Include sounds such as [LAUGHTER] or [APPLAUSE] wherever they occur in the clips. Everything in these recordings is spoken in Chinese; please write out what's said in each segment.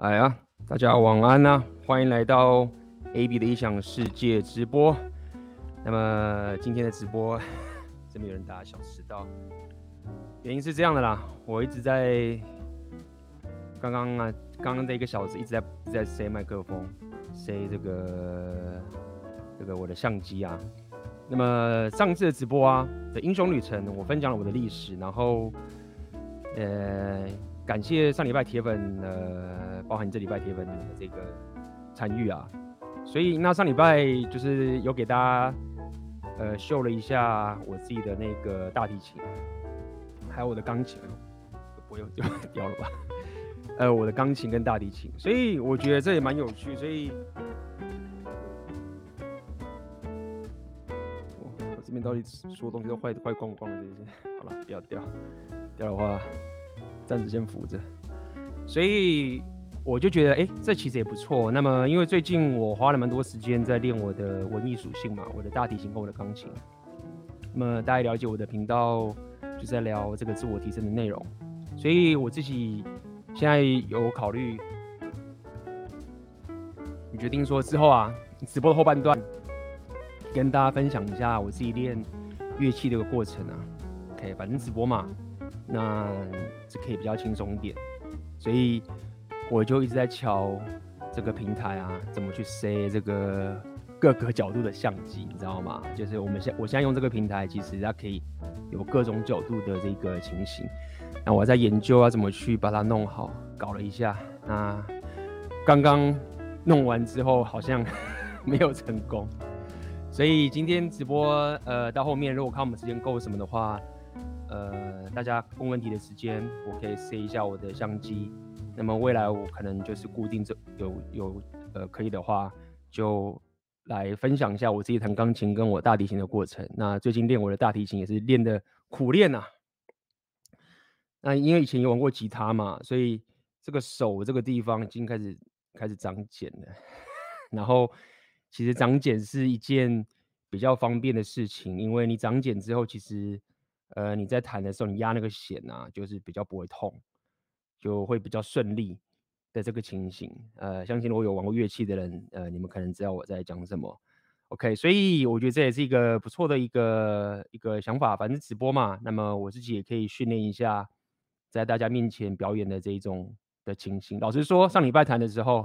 哎呀，大家晚安呐、欢迎来到 AB 的异想世界直播。那么今天的直播，[LAUGHS] 真没有人打小迟到，原因是这样的啦，我一直在刚刚啊，刚刚的一个小时一直在一直在塞麦克风，塞这个这个我的相机啊。那么上次的直播啊的英雄旅程，我分享了我的历史，然后呃。感谢上礼拜铁粉，呃，包含这礼拜铁粉的这个参与啊，所以那上礼拜就是有给大家呃秀了一下我自己的那个大提琴，还有我的钢琴，不用就掉了吧？[LAUGHS] 呃，我的钢琴跟大提琴，所以我觉得这也蛮有趣，所以我，这边到底所有东西都坏坏光光了，这些好了，不要掉，掉的话。暂时先扶着，所以我就觉得，哎、这其实也不错。那么，因为最近我花了蛮多时间在练我的文艺属性嘛，我的大提琴和我的钢琴。那么，大家了解我的频道，就在聊这个自我提升的内容。所以我自己现在有考虑，你决定说之后啊，直播的后半段，跟大家分享一下我自己练乐器的一个过程啊。OK，反正直播嘛。那这可以比较轻松一点，所以我就一直在瞧这个平台啊，怎么去塞这个各个角度的相机，你知道吗？就是我们现我现在用这个平台，其实它可以有各种角度的这个情形。那我在研究要怎么去把它弄好，搞了一下，那刚刚弄完之后好像 [LAUGHS] 没有成功，所以今天直播呃到后面如果看我们时间够什么的话。呃，大家问问题的时间，我可以塞一下我的相机。那么未来我可能就是固定这有有呃可以的话，就来分享一下我自己弹钢琴跟我大提琴的过程。那最近练我的大提琴也是练的苦练呐、啊。那因为以前有玩过吉他嘛，所以这个手这个地方已经开始开始长茧了。[LAUGHS] 然后其实长茧是一件比较方便的事情，因为你长茧之后，其实。呃，你在弹的时候，你压那个弦啊，就是比较不会痛，就会比较顺利的这个情形。呃，相信如果有玩过乐器的人，呃，你们可能知道我在讲什么。OK，所以我觉得这也是一个不错的一个一个想法。反正直播嘛，那么我自己也可以训练一下，在大家面前表演的这一种的情形。老实说，上礼拜弹的时候，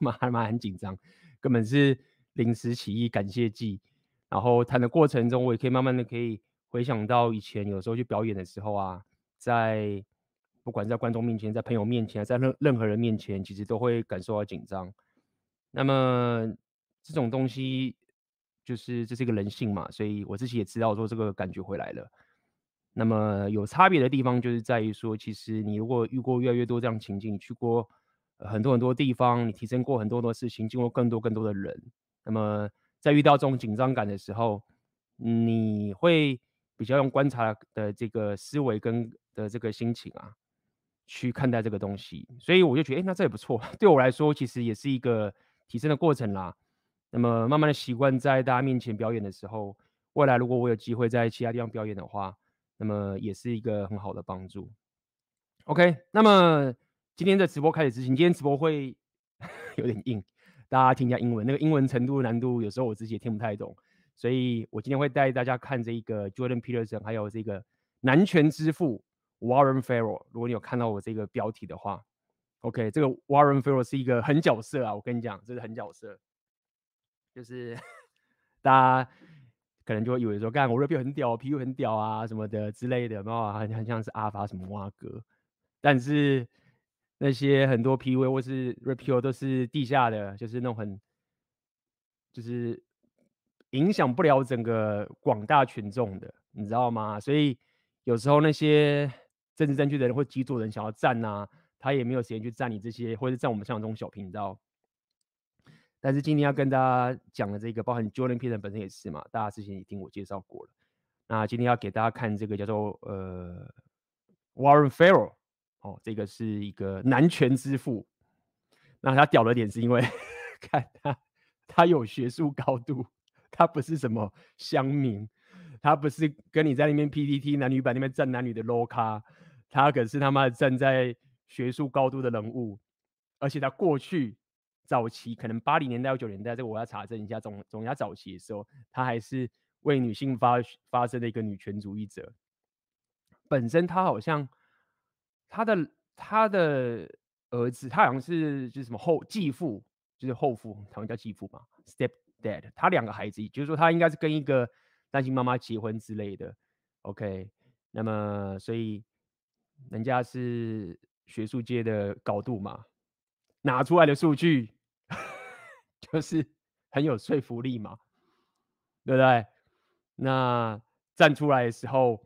妈 [LAUGHS] 还蛮很紧张，根本是临时起意感谢祭。然后弹的过程中，我也可以慢慢的可以。回想到以前有时候去表演的时候啊，在不管在观众面前、在朋友面前、在任任何人面前，其实都会感受到紧张。那么这种东西就是这是一个人性嘛，所以我自己也知道说这个感觉回来了。那么有差别的地方就是在于说，其实你如果遇过越来越多这样情境，你去过很多很多地方，你提升过很多很多事情，经过更多更多的人，那么在遇到这种紧张感的时候，你会。比较用观察的这个思维跟的这个心情啊，去看待这个东西，所以我就觉得，哎、那这也不错。[LAUGHS] 对我来说，其实也是一个提升的过程啦。那么慢慢的习惯在大家面前表演的时候，未来如果我有机会在其他地方表演的话，那么也是一个很好的帮助。OK，那么今天的直播开始之前，今天直播会 [LAUGHS] 有点硬，大家听一下英文，那个英文程度的难度有时候我自己也听不太懂。所以我今天会带大家看这一个 Jordan Peterson，还有这个男权之父 Warren Farrell。如果你有看到我这个标题的话，OK，这个 Warren Farrell 是一个狠角色啊！我跟你讲，这是狠角色，就是大家可能就会以为说，干我 rap 很屌，PU 很屌啊什么的之类的，然后很很像是阿发什么蛙哥，但是那些很多 PU 或是 rap 都是地下的，就是那种很就是。影响不了整个广大群众的，你知道吗？所以有时候那些政治正确的人或极左人想要站呐、啊，他也没有时间去站你这些，或者站我们像这种小频道。但是今天要跟大家讲的这个，包含 Jordan Peterson 本身也是嘛，大家之前也听我介绍过了。那今天要给大家看这个叫做呃 Warren Farrell 哦，这个是一个男权之父。那他屌的点是因为 [LAUGHS] 看他他有学术高度。他不是什么乡民，他不是跟你在那边 PTT 男女版那边站男女的 low 咖，他可是他妈站在学术高度的人物，而且他过去早期可能八零年代或九零年代，这个我要查证一下，总总要早期的时候，他还是为女性发发声的一个女权主义者。本身他好像他的他的儿子，他好像是就是什么后继父，就是后父，他们叫继父嘛，step dad。他两个孩子，也就是说他应该是跟一个单亲妈妈结婚之类的。OK，那么所以人家是学术界的高度嘛，拿出来的数据 [LAUGHS] 就是很有说服力嘛，对不对？那站出来的时候，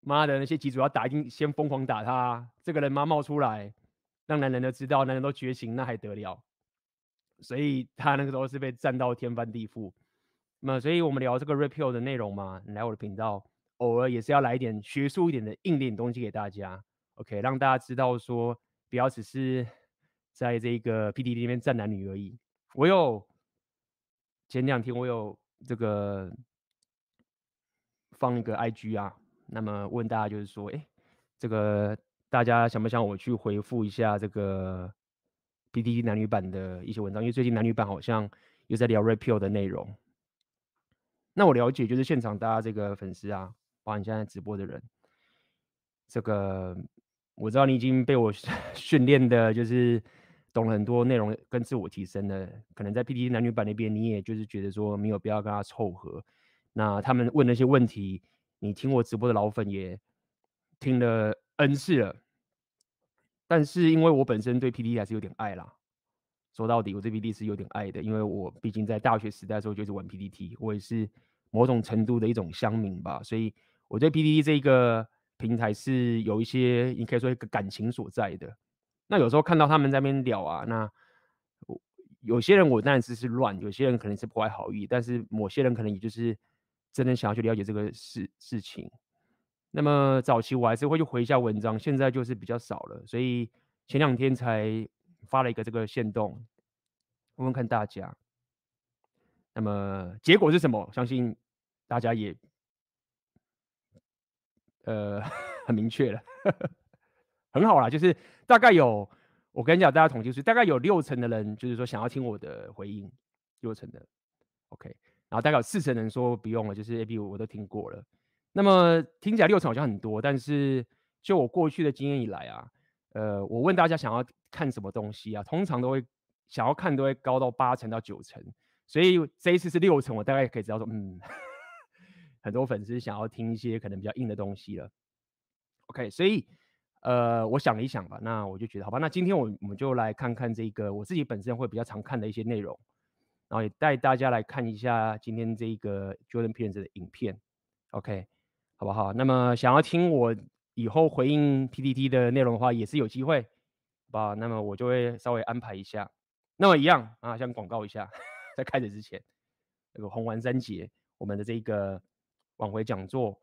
妈的那些机主要打，一定先疯狂打他。这个人妈冒出来，让男人都知道，男人都觉醒，那还得了？所以他那个时候是被战到天翻地覆。那，所以我们聊这个 Red Pill 的内容嘛，你来我的频道。偶尔也是要来一点学术一点的硬点东西给大家，OK，让大家知道说，不要只是在这个 P D D 里面战男女而已。我有前两天我有这个放一个 IG 啊，那么问大家就是说，哎，这个大家想不想我去回复一下这个 PTT 男女版的一些文章？因为最近男女版好像又在聊 Red Pill 的内容。那我了解就是现场大家这个粉丝啊。包括你现在直播的人，这个我知道你已经被我 [LAUGHS] 训练的，就是懂了很多内容跟自我提升的。可能在 PTT 男女版那边，你也就是觉得说没有必要跟他凑合。那他们问那些问题，你听我直播的老粉也听了 N 次了。但是因为我本身对 PTT 还是有点爱啦，说到底我对 PTT 是有点爱的，因为我毕竟在大学时代的时候就是玩 PTT，我也是某种程度的一种乡民吧，所以。我对 PTT 这个平台是有一些，你可以说一个感情所在的。那有时候看到他们在那边聊啊，那有些人我当然是是乱，有些人可能是不怀好意，但是某些人可能也就是真的想要去了解这个事事情。那么早期我还是会去回一下文章，现在就是比较少了，所以前两天才发了一个这个限动，问问看大家。那么结果是什么？相信大家也。呃，[LAUGHS] 很明确了，很好啦，就是大概有，我跟你讲，大家统计是大概有六成的人，就是说想要听我的回应，六成的，OK，然后大概有四成人说不用了，就是 A B 我都听过了。那么听起来六成好像很多，但是就我过去的经验以来啊，呃，我问大家想要看什么东西啊，通常都会想要看都会高到八成到九成，所以这一次是六成，我大概可以知道说，嗯。[LAUGHS] 很多粉丝想要听一些可能比较硬的东西了，OK，所以呃，我想了一想吧，那我就觉得好吧，那今天我我们就来看看这个我自己本身会比较常看的一些内容，然后也带大家来看一下今天这个 Jordan Peterson 的影片，OK，好不好？那么想要听我以后回应 PTT 的内容的话，也是有机会，好吧？那么我就会稍微安排一下。那么一样啊，先广告一下，[LAUGHS] 在开始之前，那个红丸三杰，我们的这个。挽回讲座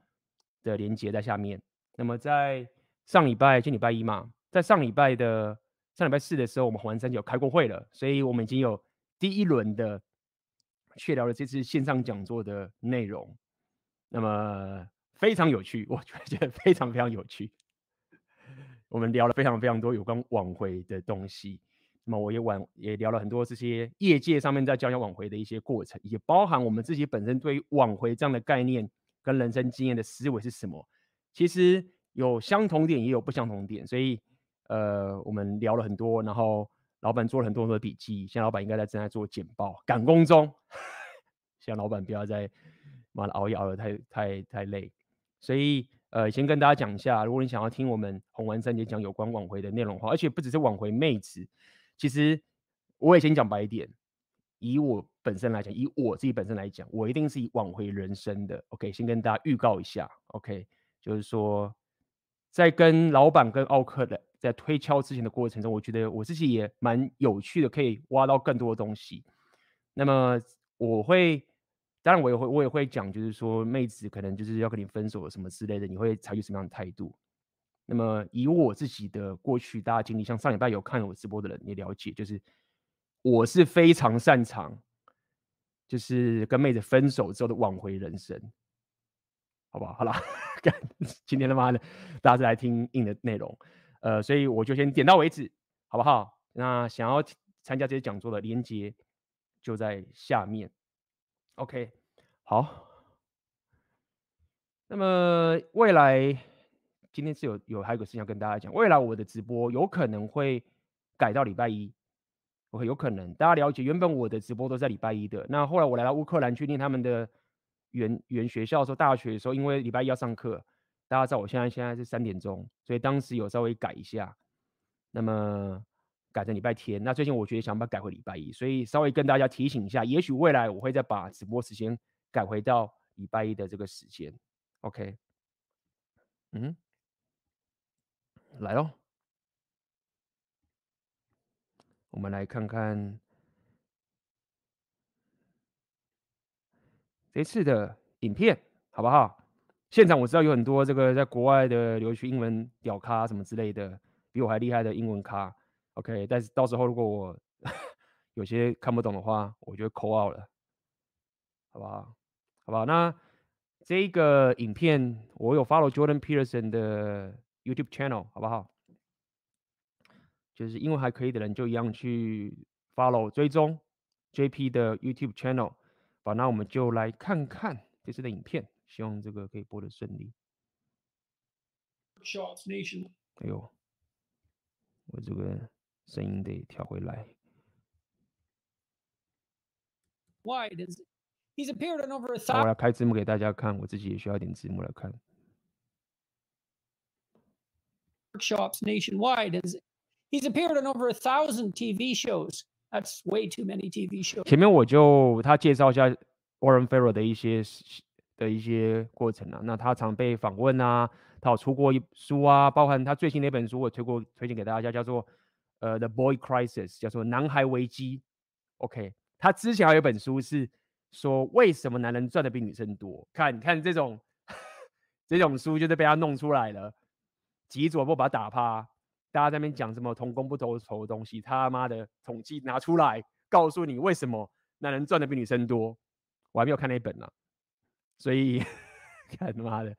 的连接在下面。那么在上礼拜，今礼拜一嘛，在上礼拜的上礼拜四的时候，我们红丸三杰有开过会了，所以我们已经有第一轮的确聊了这次线上讲座的内容。那么非常有趣，我觉得非常非常有趣。我们聊了非常非常多有关挽回的东西。那么我也挽也聊了很多这些业界上面在教教挽回的一些过程，也包含我们自己本身对于挽回这样的概念。跟人生经验的思维是什么？其实有相同点，也有不相同点。所以，呃，我们聊了很多，然后老板做了很多很多笔记。现在老板应该在正在做简报，赶工中。[LAUGHS] 希望老板不要再妈的熬夜熬得太太太累。所以，呃，先跟大家讲一下，如果你想要听我们红丸三姐讲有关挽回的内容的话，而且不只是挽回妹子，其实我也先讲白一点。以我本身来讲，以我自己本身来讲，我一定是以挽回人生的。OK，先跟大家预告一下。OK，就是说，在跟老板跟奥克的在推敲之前的过程中，我觉得我自己也蛮有趣的，可以挖到更多的东西。那么我会，当然我也会，我也会讲，就是说妹子可能就是要跟你分手什么之类的，你会采取什么样的态度？那么以我自己的过去大家经历，像上礼拜有看我直播的人也了解，就是。我是非常擅长，就是跟妹子分手之后的挽回人生，好不好？好了，[LAUGHS] 今天他妈的，大家是来听硬的内容。呃，所以我就先点到为止，好不好？那想要参加这些讲座的连接就在下面。OK，好。那么未来今天是有有还有个事情要跟大家讲，未来我的直播有可能会改到礼拜一，OK，有可能大家了解，原本我的直播都在礼拜一的，那后来我来到乌克兰去念他们的原原学校的时候，大学的时候，因为礼拜一要上课，大家知道我现在现在是三点钟，所以当时有稍微改一下，那么改成礼拜天。那最近我觉得想把它改回礼拜一，所以稍微跟大家提醒一下，也许未来我会再把直播时间改回到礼拜一的这个时间。OK，嗯，来喽，我们来看看这次的影片，好不好？现场我知道有很多这个在国外的留学英文屌咖什么之类的，比我还厉害的英文咖。OK，但是到时候如果我 [LAUGHS] 有些看不懂的话，我就 call out 了，好不好？好不好？那。这一个影片我有 follow Jordan Peterson 的 YouTube channel，好不好？就是英文还可以的人就一样去 follow 追踪 JP 的 YouTube channel。好，那我们就来看看这次的影片，希望这个可以播的顺利。Shots Nation。哎呦，我这个声音得调回来。Why does He's appeared on over a thousand. 我来开字幕给大家看，我自己也需要点字幕来看。Workshops nationwide. He's appeared on over a thousand TV shows. That's way too many TV shows. 前面我就他介绍一下 Warren Farrell 的一些的一些过程啊。那他常被访问啊，他有出过一书啊，包含他最新的一本书，我推过推荐给大家，叫做呃 The Boy Crisis，叫做男孩危机。OK，他之前还有一本书是。说为什么男人赚的比女生多？看，看这种这种书就是被他弄出来了，极左不把他打趴。大家在那边讲什么同工不同酬的东西，他妈的统计拿出来告诉你为什么男人赚的比女生多。我还没有看那本呢，所以 [LAUGHS] 看他妈的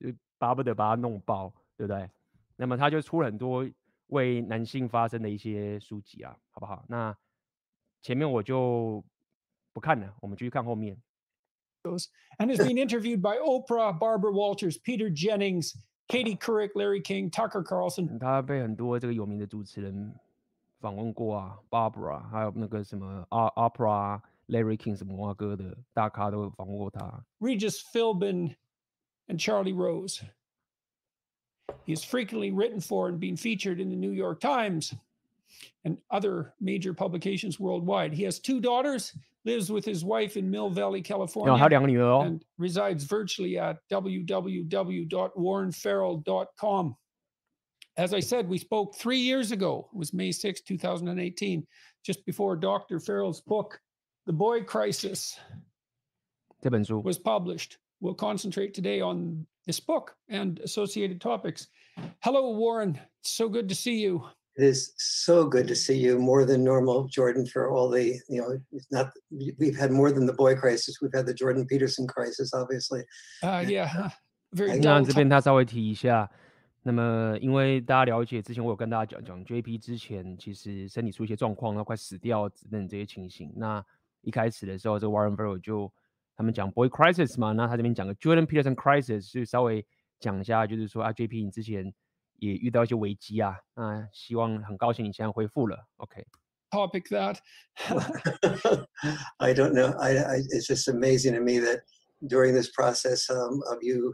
就巴不得把他弄爆，对不对？那么他就出了很多为男性发声的一些书籍啊，好不好？那前面我就。不看了，我们继续看后面。And has been interviewed by Oprah, Barbara Walters, Peter Jennings, Katie Couric, Larry King, Tucker Carlson。他被很多这个有名的主持人访问过啊，Barbara，还有那个什么 Oprah、Larry King 什么哇哥的大咖都访问过他。Regis Philbin and Charlie Rose. He is frequently written for and being featured in the New York Times and other major publications worldwide. He has two daughters. lives with his wife in Mill Valley, California, and resides virtually at www.warrenfarrell.com. As I said, we spoke three years ago. It was May 6, 2018, just before Dr. Farrell's book, The Boy Crisis, was published. We'll concentrate today on this book and associated topics. Hello, Warren. It's so good to see you. It is so good to see you more than normal, Jordan, for all the, you know, it's not, we've had more than the boy crisis. We've had the Jordan Peterson crisis, obviously. Uh, yeah. Very 那这边他稍微提一下，那么因为大家了解之前我有跟大家讲讲 JP 之前其实身体出一些状况，然后快死掉等这些情形。那一开始的时候，这个 Warren Farrell 就 他们讲 boy crisis 嘛，那他这边讲个 Jordan Peterson crisis，就稍微讲一下，就是说啊 JP 你之前。也遇到一些危机啊，那希望很高兴你现在恢复了，OK。Topic that [LAUGHS] I don't know. I, I it's just amazing to me that during this process um, of you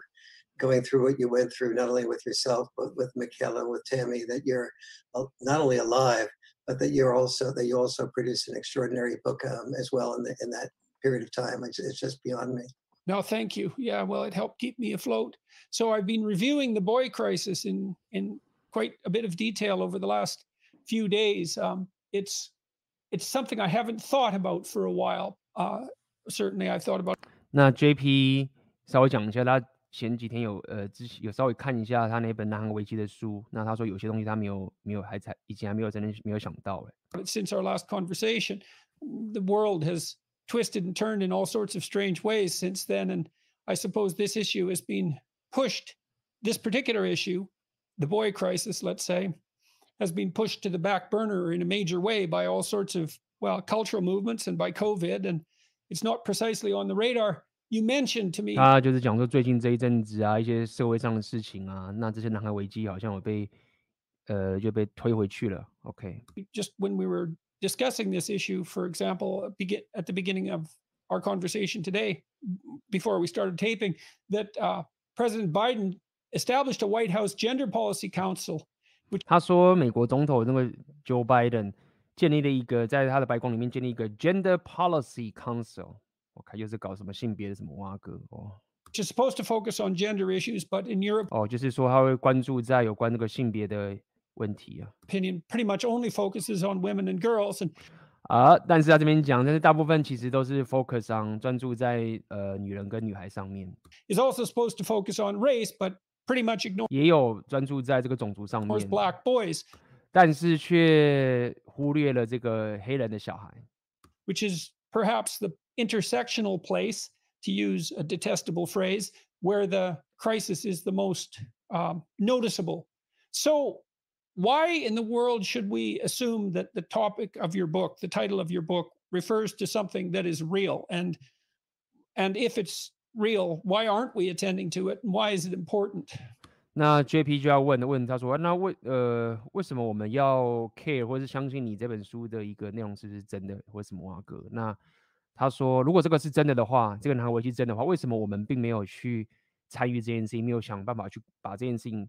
going through what you went through, not only with yourself but with Michaela, with Tammy, that you're not only alive, but that you're also that you also produced an extraordinary book um, as well in the in that period of time. It's, it's just beyond me. No, thank you. Yeah, well, it helped keep me afloat. So I've been reviewing the boy crisis in in quite a bit of detail over the last few days. Um, it's it's something I haven't thought about for a while. Uh, certainly, I've thought about. 那 JP 稍微讲一下，他前几天有呃，之前有稍微看一下他那本《南韩危机》的书。那他说有些东西他没有没有还才以前还没有真的没有想到哎。Since our last conversation, the world has twisted and turned in all sorts of strange ways since then. And I suppose this issue has been pushed, this particular issue the boy crisis, let's say, has been pushed to the back burner in a major way by all sorts of, well, cultural movements and by COVID, and it's not precisely on the radar. You mentioned to me，他就是讲说最近这一阵子啊，一些社会上的事情啊，那这些男孩危机好像有被，呃，就被推回去了。OK。Just when we were discussing this issue, for example, begin at the beginning of our conversation today, before we started taping, that uh, President Biden established a White House Gender Policy Council. Which 他说，美国总统那个 Joe Biden 建立了一个，在他的白宫里面建立一个 Gender Policy Council。我看又是搞什么性别的什么挖哥哦。Which is supposed to focus on gender issues, but in Europe，哦，就是说他会关注在有关那个性别的 问题啊。Opinion pretty much only focuses on women and girls and 啊，但是他这边讲，但是大部分其实都是 focus on 专注在呃女人跟女孩上面。Is also supposed to focus on race, but pretty much ignore 也有专注在这个种族上面。Black boys，但是却忽略了这个黑人的小孩。Which is perhaps the intersectional place, to use a detestable phrase, where the crisis is the most um, noticeable. So why in the world should we assume that the topic of your book, the title of your book, refers to something that is real? And and if it's real, why aren't we attending to it? And why is it important? 那 JP 就要问问他说，那为呃为什么我们要 care 或是相信你这本书的一个内容是不是真的，或什么啊哥？那他说，如果这个是真的的话，这个男孩危机真的话，为什么我们并没有去参与这件事情，没有想办法去把这件事情？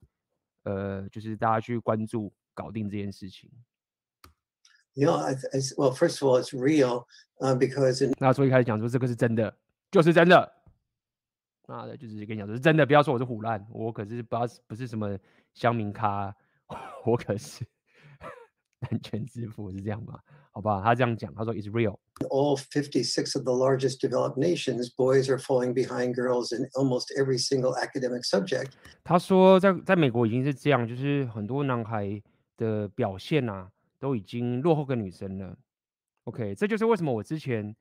呃，就是大家去关注搞定这件事情。You know, I, I, well, first of all, it's real, uh, because. 那所以开始讲说这个是真的，就是真的。那的就是跟你讲说是真的，不要说我是虎烂，我可是不是不是什么乡民咖，[LAUGHS] 我可是 [LAUGHS] 男权之父，是这样吗？好吧，他这样讲，他说 it's real。All 56 of the largest developed nations, boys are falling behind girls in almost every single academic subject. 他说在，在美国已经是这样，就是很多男孩的表现啊，都已经落后个女生了。OK，这就是为什么我之前，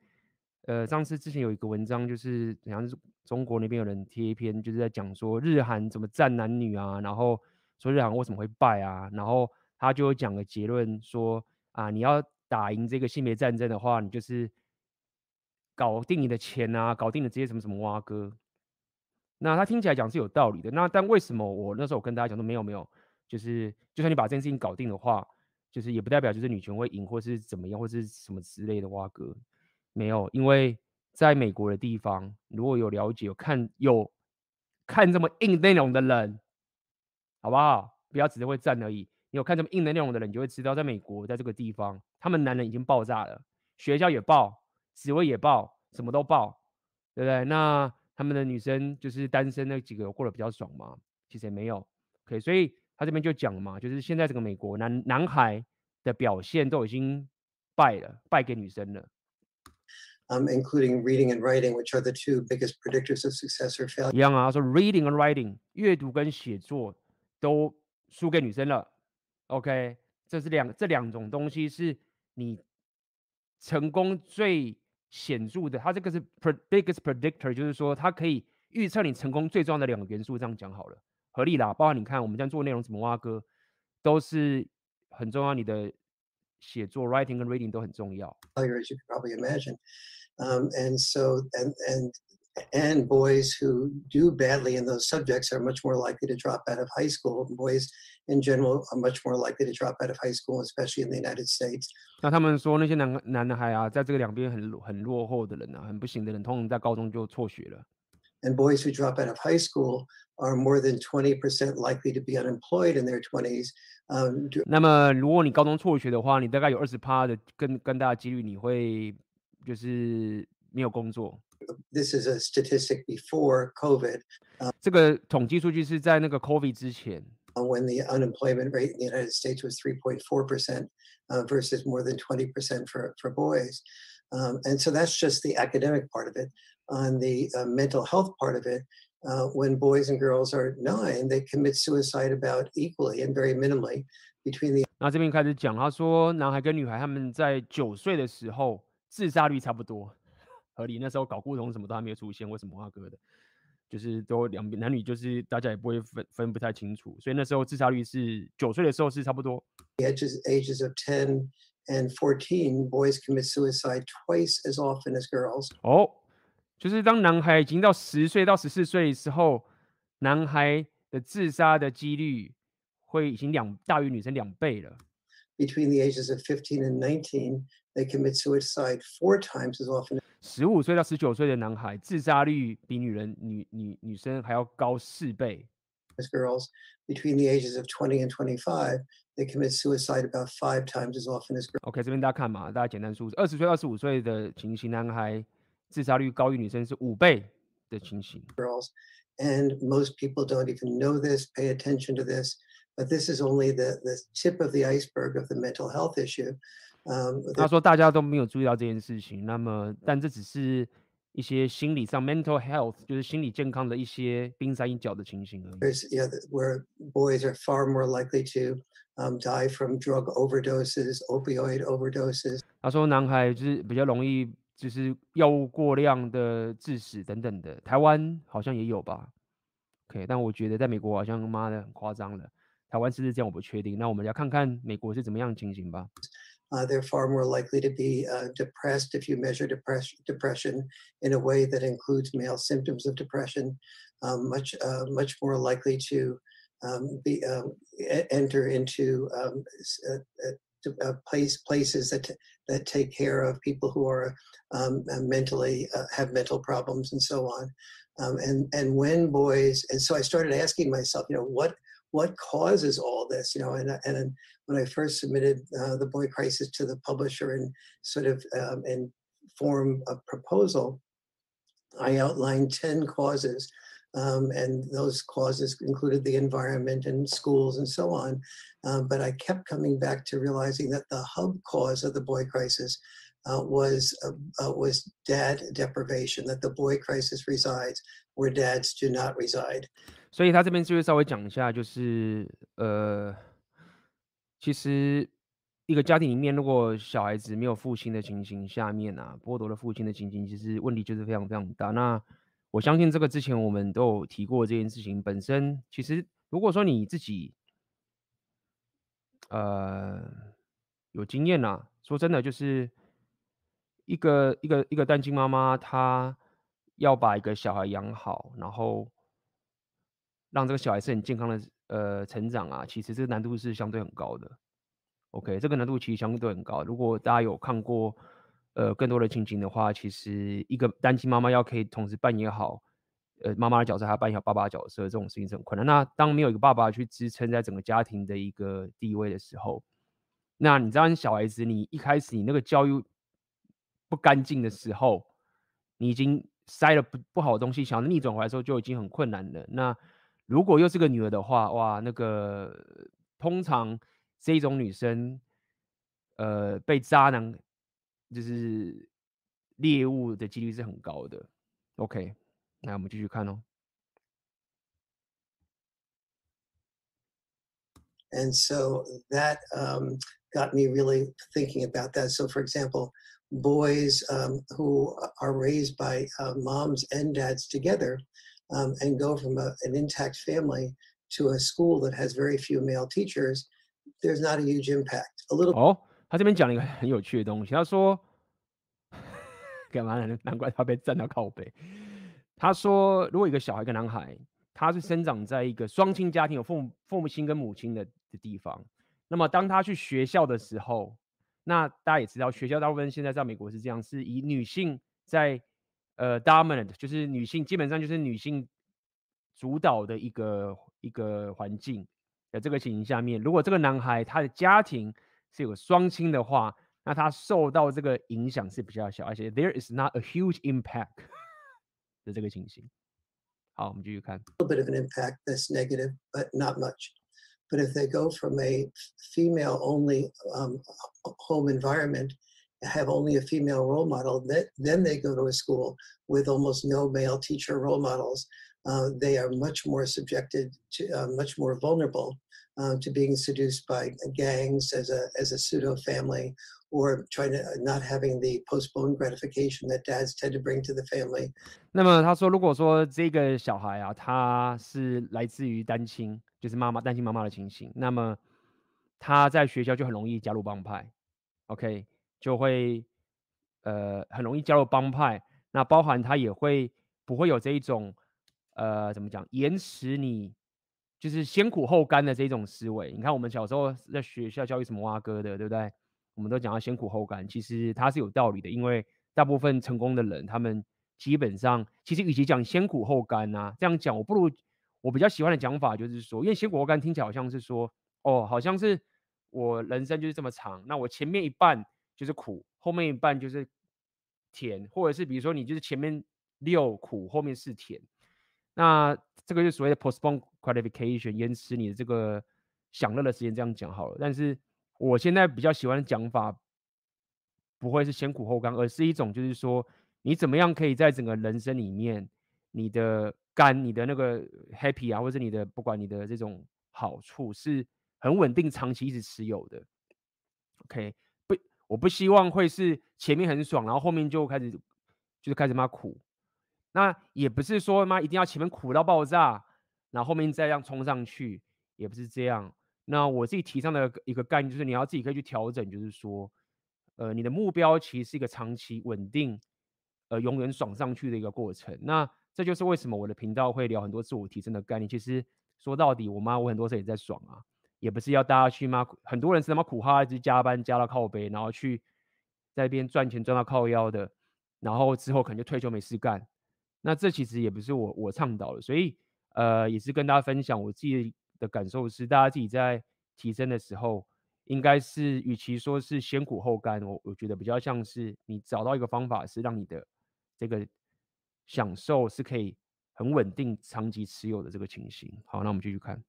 呃，上次之前有一个文章，就是好像是中国那边有人贴一篇，就是在讲说日韩怎么战男女啊，然后说日韩为什么会败啊，然后他就讲个结论说啊，你要。打赢这个性别战争的话，你就是搞定你的钱啊，搞定了这些什么什么挖哥。那他听起来讲是有道理的。那但为什么我那时候我跟大家讲说没有没有，就是就算你把这件事情搞定的话，就是也不代表就是女权会赢或是怎么样或是什么之类的挖哥。没有，因为在美国的地方，如果有了解有看有看这么硬内容的人，好不好？不要只是会战而已。你有看这么硬的内容的人，你就会知道，在美国，在这个地方，他们男人已经爆炸了，学校也爆，职位也爆，什么都爆，对不对？那他们的女生就是单身那几个过得比较爽吗？其实也没有。OK，所以他这边就讲嘛，就是现在这个美国男男孩的表现都已经败了，败给女生了。Um, including reading and writing, which are the two biggest predictors of success or failure. 一样啊，说 reading and writing，阅读跟写作都输给女生了。OK，这是两这两种东西是你成功最显著的，它这个是 biggest predictor，就是说它可以预测你成功最重要的两个元素。这样讲好了，合理啦。包括你看我们这样做内容，怎么挖哥都是很重要，你的写作 writing 跟 reading 都很重要。As you can probably imagine, um, and so and and. And boys who do badly in those subjects are much more likely to drop out of high school. Boys in general are much more likely to drop out of high school, especially in the United States. 那他们说那些男男孩啊，在这个两边很很落后的人啊，很不行的人，通常在高中就辍学了。And boys who drop out of high school are more than 20% likely to be unemployed in their 20s. Um, 那么如果你高中辍学的话，你大概有二十趴的更更大的几率你会就是没有工作。 This is a statistic before COVID. 这个统计数据是在那个 COVID 之前。When the unemployment rate in the United States was 3.4% uh, versus more than 20% for, for boys. Um, and so that's just the academic part of it. On the uh, mental health part of it, uh, when boys and girls are nine, they commit suicide about equally and very minimally between the. 那这边开始讲，他说男孩跟女孩他们在九岁的时候自杀率差不多。 合理，那时候睾固酮什么都还没有出现，为什么阿哥的？就是都两边男女就是大家也不会分分不太清楚，所以那时候自杀率是九岁的时候是差不多。Ages ages of ten and fourteen, boys commit suicide twice as often as girls. 哦，就是当男孩已经到十岁到十四岁的时候，男孩的自杀的几率会已经两大于女生两倍了。Between the ages of fifteen and nineteen, they commit suicide four times as often. 十五岁到十九岁的男孩自杀率比女人女女女生还要高四倍。As girls between the ages of twenty and twenty-five, they commit suicide about five times as often as girls. OK，这边大家看嘛，大家简单数字，二十岁到二十五岁的情形，男孩自杀率高于女生是五倍的情形。Girls, and most people don't even know this, pay attention to this, but this is only the the tip of the iceberg of the mental health issue. 嗯，他说大家都没有注意到这件事情，那么但这只是一些心理上 mental health 就是心理健康的一些冰山一角的情形而已。There's yeah, where boys are far more likely to um, die from drug overdoses, opioid overdoses. 他说男孩就是比较容易就是药物过量的致死等等的，台湾好像也有吧？OK，但我觉得在美国好像妈的很夸张了，台湾是不是这样我不确定。那我们要看看美国是怎么样情形吧。Uh, they're far more likely to be uh, depressed if you measure depress depression in a way that includes male symptoms of depression, um, much, uh, much more likely to um, be, um, enter into um, place, places that, that take care of people who are um, mentally, uh, have mental problems and so on. Um, and, and when boys, and so I started asking myself, you know, what, what causes all this, you know, and, and when I first submitted uh, the boy crisis to the publisher and sort of um, and form a proposal, I outlined 10 causes. Um, and those causes included the environment and schools and so on. Um, but I kept coming back to realizing that the hub cause of the boy crisis uh, was uh, uh, was dad deprivation. That the boy crisis resides where dads do not reside. 所以他这边就会稍微讲一下，就是呃。其实，一个家庭里面，如果小孩子没有父亲的情形下面啊，剥夺了父亲的情形，其实问题就是非常非常大。那我相信这个之前我们都有提过这件事情。本身其实，如果说你自己，呃，有经验啊，说真的，就是一个一个一个单亲妈妈，她要把一个小孩养好，然后让这个小孩是很健康的。呃，成长啊，其实这个难度是相对很高的。OK，这个难度其实相对很高。如果大家有看过呃更多的情景的话，其实一个单亲妈妈要可以同时扮演好呃妈妈的角色，还要扮演好爸爸的角色，这种事情是很困难。那当没有一个爸爸去支撑在整个家庭的一个地位的时候，那你知道，小孩子你一开始你那个教育不干净的时候，你已经塞了不不好的东西，想要逆转回来的时候就已经很困难了。那如果又是个女儿的话，哇，那个通常这种女生，呃，被渣男就是猎物的几率是很高的。OK，那我们继续看哦。And so that um, got me really thinking about that. So, for example, boys um, who are raised by uh, moms and dads together. um, and go from a, an intact family to a school that has very few male teachers, there's not a huge impact. A little. 哦，他这边讲了一个很有趣的东西。他说，[LAUGHS] 干嘛呢？难怪他被站到靠北。他说，如果一个小孩，一个男孩，他是生长在一个双亲家庭，有父母父母亲跟母亲的的地方，那么当他去学校的时候，那大家也知道，学校大部分现在在美国是这样，是以女性在。呃，dominant 就是女性，基本上就是女性主导的一个一个环境的这个情形下面，如果这个男孩他的家庭是有双亲的话，那他受到这个影响是比较小，而且 there is not a huge impact 的这个情形。好，我们继续看。A little bit of an impact that's negative, but not much. But if they go from a female-only um, home environment have only a female role model, that, then they go to a school with almost no male teacher role models. Uh, they are much more subjected to, uh, much more vulnerable um, to being seduced by gangs as a as a pseudo family, or trying to not having the postponed gratification that dads tend to bring to the family. 那么他说，如果说这个小孩啊，他是来自于单亲，就是妈妈单亲妈妈的情形，那么他在学校就很容易加入帮派，OK， 就会呃很容易加入帮派。那包含他也会不会有这一种呃怎么讲，延迟你就是先苦后甘的这一种思维。你看我们小时候在学校教育什么蛙哥的，对不对？我们都讲到先苦后甘，其实它是有道理的，因为大部分成功的人，他们基本上其实与其讲先苦后甘啊，这样讲我不如我比较喜欢的讲法就是说，因为先苦后甘听起来好像是说哦，好像是我人生就是这么长，那我前面一半就是苦，后面一半就是。甜，或者是比如说你就是前面六苦，后面是甜，那这个就所谓的 postpone gratification，延迟你的这个享乐的时间，这样讲好了。但是我现在比较喜欢的讲法，不会是先苦后甘，而是一种就是说你怎么样可以在整个人生里面，你的甘，你的那个 happy 啊，或者你的不管你的这种好处是很稳定、长期一直持有的。OK。我不希望会是前面很爽，然后后面就开始就是开始妈苦。那也不是说妈一定要前面苦到爆炸，然后后面再这样冲上去，也不是这样。那我自己提倡的一个概念就是你要自己可以去调整，就是说，呃，你的目标其实是一个长期稳定，呃，永远爽上去的一个过程。那这就是为什么我的频道会聊很多自我提升的概念。其实说到底，我妈我很多时候也在爽啊。也不是要大家去吗？很多人是他妈苦哈，一直加班加到靠背，然后去在那边赚钱赚到靠腰的，然后之后可能就退休没事干。那这其实也不是我我倡导的，所以呃也是跟大家分享我自己的感受是，大家自己在提升的时候，应该是与其说是先苦后甘，我我觉得比较像是你找到一个方法，是让你的这个享受是可以很稳定、长期持有的这个情形。好，那我们继续看。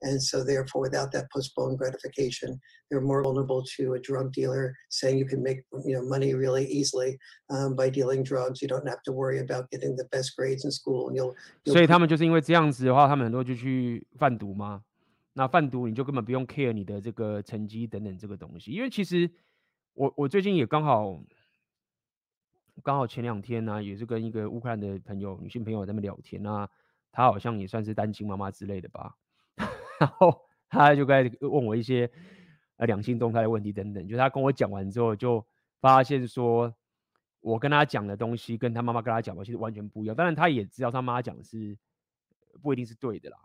And so therefore, without that postponed gratification, they're more vulnerable to a drug dealer saying you can make you know money really easily um, by dealing drugs. You don't have to worry about getting the best grades in school. And you'll, you'll 所以他们就是因为这样子的话，他们很多就去贩毒吗？那贩毒你就根本不用 care 你的这个成绩等等这个东西，因为其实我我最近也刚好刚好前两天呢、啊，也是跟一个乌克兰的朋友女性朋友在那边聊天啊，她好像也算是单亲妈妈之类的吧。 然后他就开始问我一些呃两性动态的问题等等，就他跟我讲完之后，就发现说，我跟他讲的东西跟他妈妈跟他讲的其实完全不一样。当然他也知道他妈讲的是不一定是对的啦。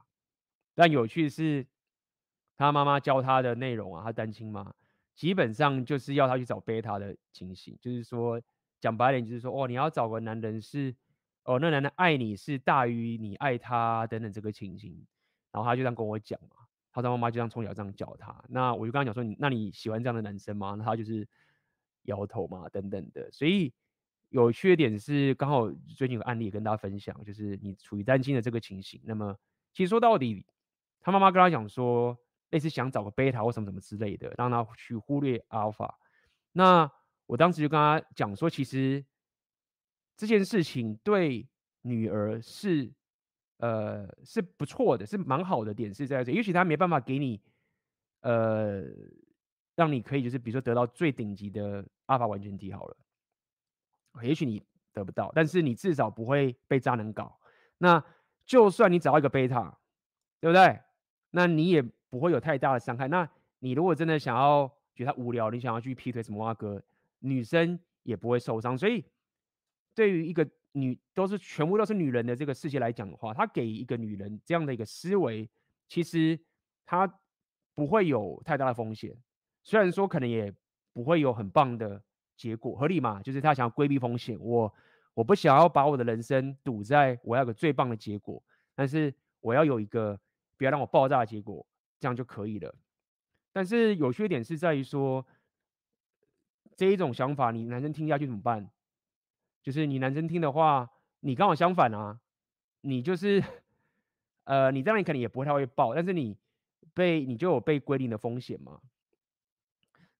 但有趣的是，他妈妈教他的内容啊，他单亲嘛，基本上就是要他去找贝塔的情形，就是说讲白点就是说，哦，你要找个男人是，哦，那男人爱你是大于你爱他等等这个情形。然后他就这样跟我讲嘛，他的妈妈就这样从小这样教他。那我就跟他讲说，你那你喜欢这样的男生吗？那他就是摇头嘛，等等的。所以有缺点是，刚好最近有案例跟大家分享，就是你处于担心的这个情形。那么其实说到底，他妈妈跟他讲说，类似想找个贝塔或什么什么之类的，让他去忽略阿尔法。那我当时就跟他讲说，其实这件事情对女儿是。呃，是不错的，是蛮好的点是在这，也许他没办法给你，呃，让你可以就是比如说得到最顶级的阿法完全体好了，也许你得不到，但是你至少不会被渣男搞。那就算你找到一个贝塔，对不对？那你也不会有太大的伤害。那你如果真的想要觉得他无聊，你想要去劈腿什么哇哥，女生也不会受伤。所以对于一个。女都是全部都是女人的这个世界来讲的话，他给一个女人这样的一个思维，其实他不会有太大的风险。虽然说可能也不会有很棒的结果，合理嘛？就是他想要规避风险。我我不想要把我的人生赌在我要有个最棒的结果，但是我要有一个不要让我爆炸的结果，这样就可以了。但是有缺点是在于说，这一种想法，你男生听下去怎么办？就是你男生听的话，你刚好相反啊，你就是，呃，你这样你可能也不会太会爆，但是你被你就有被归零的风险嘛。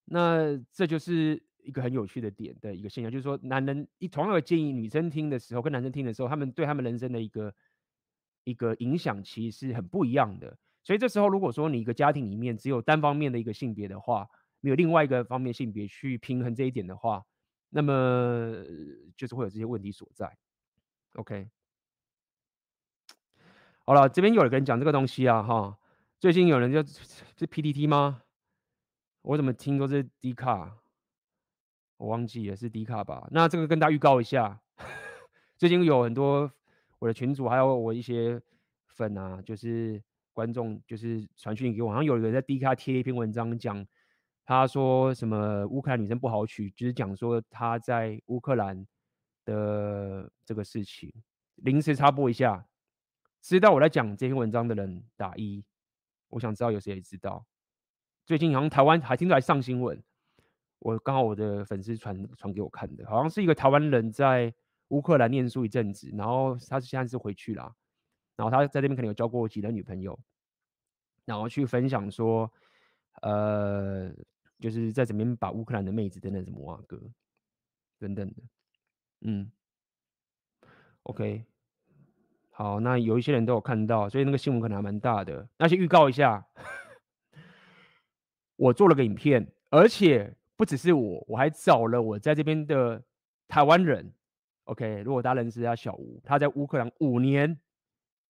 那这就是一个很有趣的点的一个现象，就是说男人一同样的建议女生听的时候，跟男生听的时候，他们对他们人生的一个一个影响其实是很不一样的。所以这时候，如果说你一个家庭里面只有单方面的一个性别的话，没有另外一个方面性别去平衡这一点的话，那么就是会有这些问题所在。OK，好了，这边有人讲这个东西啊，哈，最近有人就 [LAUGHS] 是 PTT 吗？我怎么听说是 D 卡？我忘记了是 D 卡吧？那这个跟大家预告一下，[LAUGHS] 最近有很多我的群主还有我一些粉啊，就是。观众就是传讯给我，好像有人在 D 卡贴一篇文章，讲他说什么乌克兰女生不好娶，就是讲说他在乌克兰的这个事情。临时插播一下，知道我在讲这篇文章的人打一，我想知道有谁知道。最近好像台湾还听说还上新闻，我刚好我的粉丝传传给我看的，好像是一个台湾人在乌克兰念书一阵子，然后他是现在是回去了。然后他在那边可能有交过几任女朋友，然后去分享说，呃，就是在这边把乌克兰的妹子等等什么啊哥，等等的，嗯，OK，好，那有一些人都有看到，所以那个新闻可能还蛮大的。那先预告一下，我做了个影片，而且不只是我，我还找了我在这边的台湾人，OK，如果大家认识他小吴，他在乌克兰五年。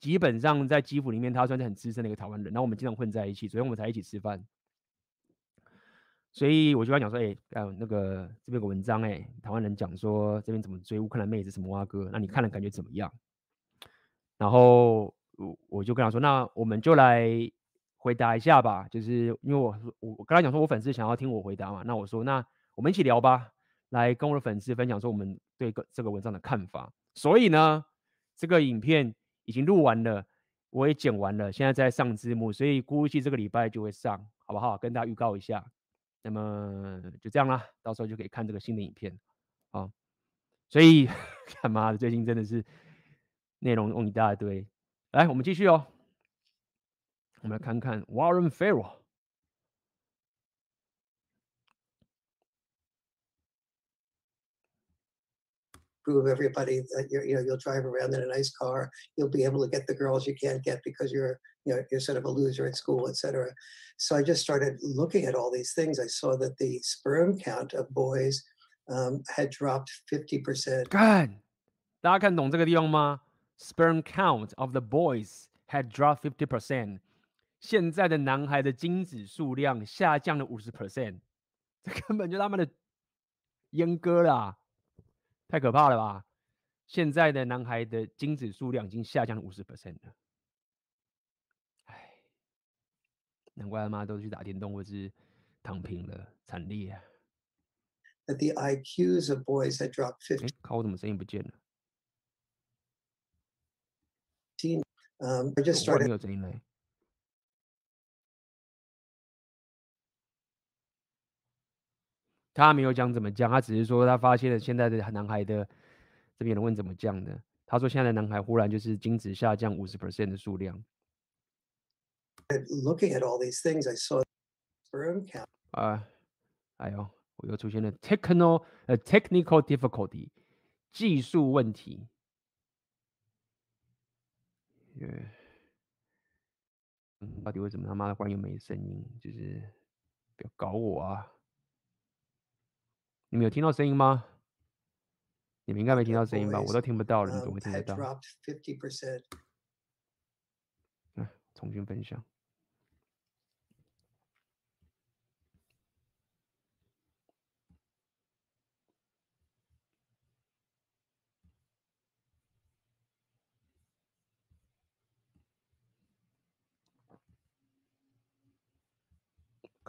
基本上在基辅里面，他算是很资深的一个台湾人，然后我们经常混在一起，所以我们才一起吃饭。所以我就跟他讲说，哎、欸，那个这边有个文章、哎，台湾人讲说这边怎么追乌克兰妹子什么啊哥，那你看了感觉怎么样？然后我我就跟他说，那我们就来回答一下吧，就是因为我我我刚才讲说我粉丝想要听我回答嘛，那我说那我们一起聊吧，来跟我的粉丝分享说我们对个这个文章的看法。所以呢，这个影片。已经录完了，我也剪完了，现在在上字幕，所以估计这个礼拜就会上，好不好？跟大家预告一下。那么就这样啦，到时候就可以看这个新的影片。好，所以干嘛的？最近真的是内容用一大堆。来，我们继续哦。我们来看看 Warren [LAUGHS] Farrell。prove everybody that you're, you know, you'll drive around in a nice car. You'll be able to get the girls you can't get because you're, you know, you're sort of a loser at school, etc. So I just started looking at all these things. I saw that the sperm count of boys um, had dropped 50%. 看，大家看懂这个地方吗？Sperm count of the boys had dropped 50%。现在的男孩的精子数量下降了五十 percent，这根本就他妈的阉割啦！太可怕了吧！现在的男孩的精子数量已经下降了五十 percent 了， 难怪他妈都去打电动或是躺平了，惨烈啊！The IQs of boys had dropped fifty。靠，我怎么声音不见了？嗯，I just started。没有声音嘞。他没有讲怎么降，他只是说他发现了现在的男孩的这边有人问怎么降的，他说现在的男孩忽然就是精子下降五十 percent 的数量。Looking at all these things, I saw sperm count. 啊，哎呦，我又出现了 technical 呃 technical difficulty 技术问题。嗯，到底为什么他妈的忽然又没声音？就是不要搞我啊！你们有听到声音吗？你们应该没听到声音吧？我都听不到了，你怎么会听得到？嗯，重新分享，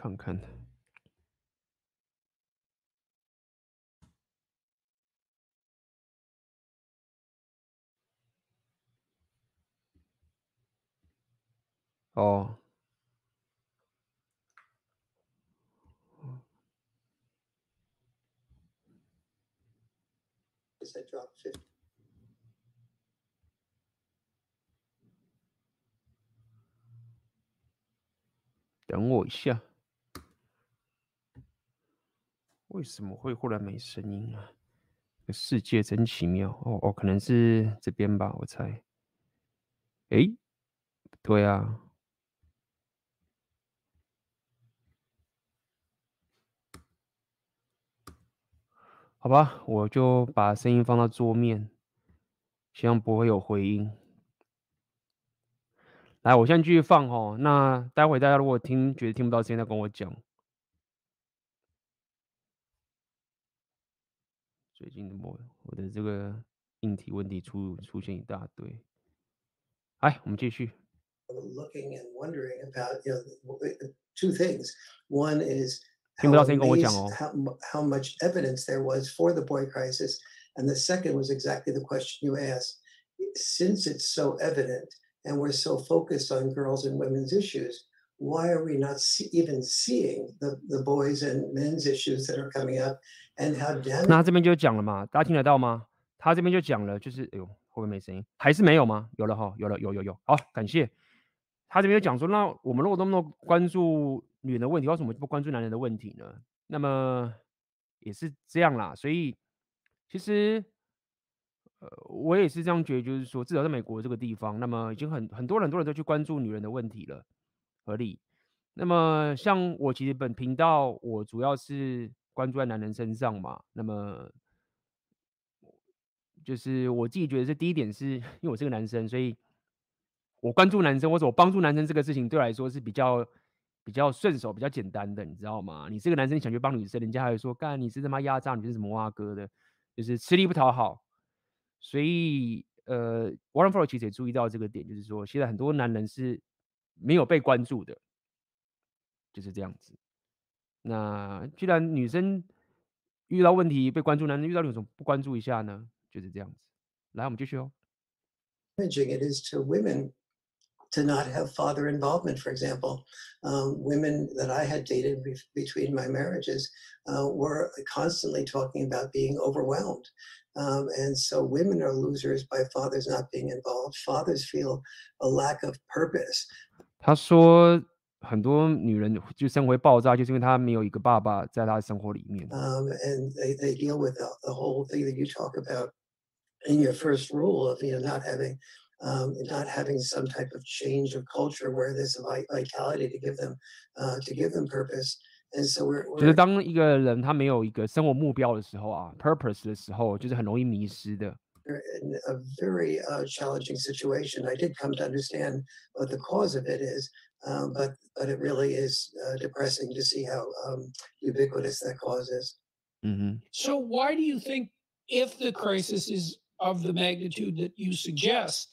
看看。哦，等我一下，为什么会忽然没声音啊？世界真奇妙。哦哦，可能是这边吧，我猜。诶，对啊。好吧，我就把声音放到桌面，希望不会有回音。来，我现在继续放哦。那待会大家如果听觉得听不到声音，再跟我讲。最近我我的这个硬体问题出出现一大堆。来，我们继续。Looking and wondering about, you know, two things. One is 听不到声音跟我讲哦。How, how much evidence there was for the boy crisis, and the second was exactly the question you asked. Since it's so evident, and we're so focused on girls and women's issues, why are we not see, even seeing the the boys and men's issues that are coming up, and how damn? 那他这边就讲了嘛，大家听得到吗？他这边就讲了，就是哎呦，会不会没声音？还是没有吗？有了哈，有了，有有有。好，感谢。他这边就讲说，那我们如果那么关注。女人的问题，为什么不关注男人的问题呢？那么也是这样啦，所以其实，呃，我也是这样觉得，就是说，至少在美国这个地方，那么已经很很多很多人都去关注女人的问题了，合理。那么像我其实本频道，我主要是关注在男人身上嘛。那么就是我自己觉得，这第一点是因为我是个男生，所以我关注男生或者我帮助男生这个事情，对我来说是比较。比较顺手、比较简单的，你知道吗？你是个男生，你想去帮女生，人家还会说：“干，你是他妈压榨，你是什么挖哥的？”就是吃力不讨好。所以，呃，Warren Farrell 其实也注意到这个点，就是说，现在很多男人是没有被关注的，就是这样子。那既然女生遇到问题被关注，男人遇到问题怎么不关注一下呢？就是这样子。来，我们继续哦。It is to women. to not have father involvement. For example, um, women that I had dated be between my marriages uh, were constantly talking about being overwhelmed. Um, and so women are losers by fathers not being involved. Fathers feel a lack of purpose. 他说， 很多女人就生活爆炸，就是因为她没有一个爸爸在她的生活里面。Um, and they, they deal with the, the whole thing that you talk about in your first rule of you know not having um, not having some type of change of culture where there's a vitality to give them uh, to give them purpose. And so we're, we're 就是当一个人他没有一个生活目标的时候啊，purpose 的时候，就是很容易迷失的。In a very uh, challenging situation. I did come to understand what the cause of it is, um, but but it really is uh, depressing to see how um, ubiquitous that cause is. Mm-hmm. So why do you think, if the crisis is of the magnitude that you suggest,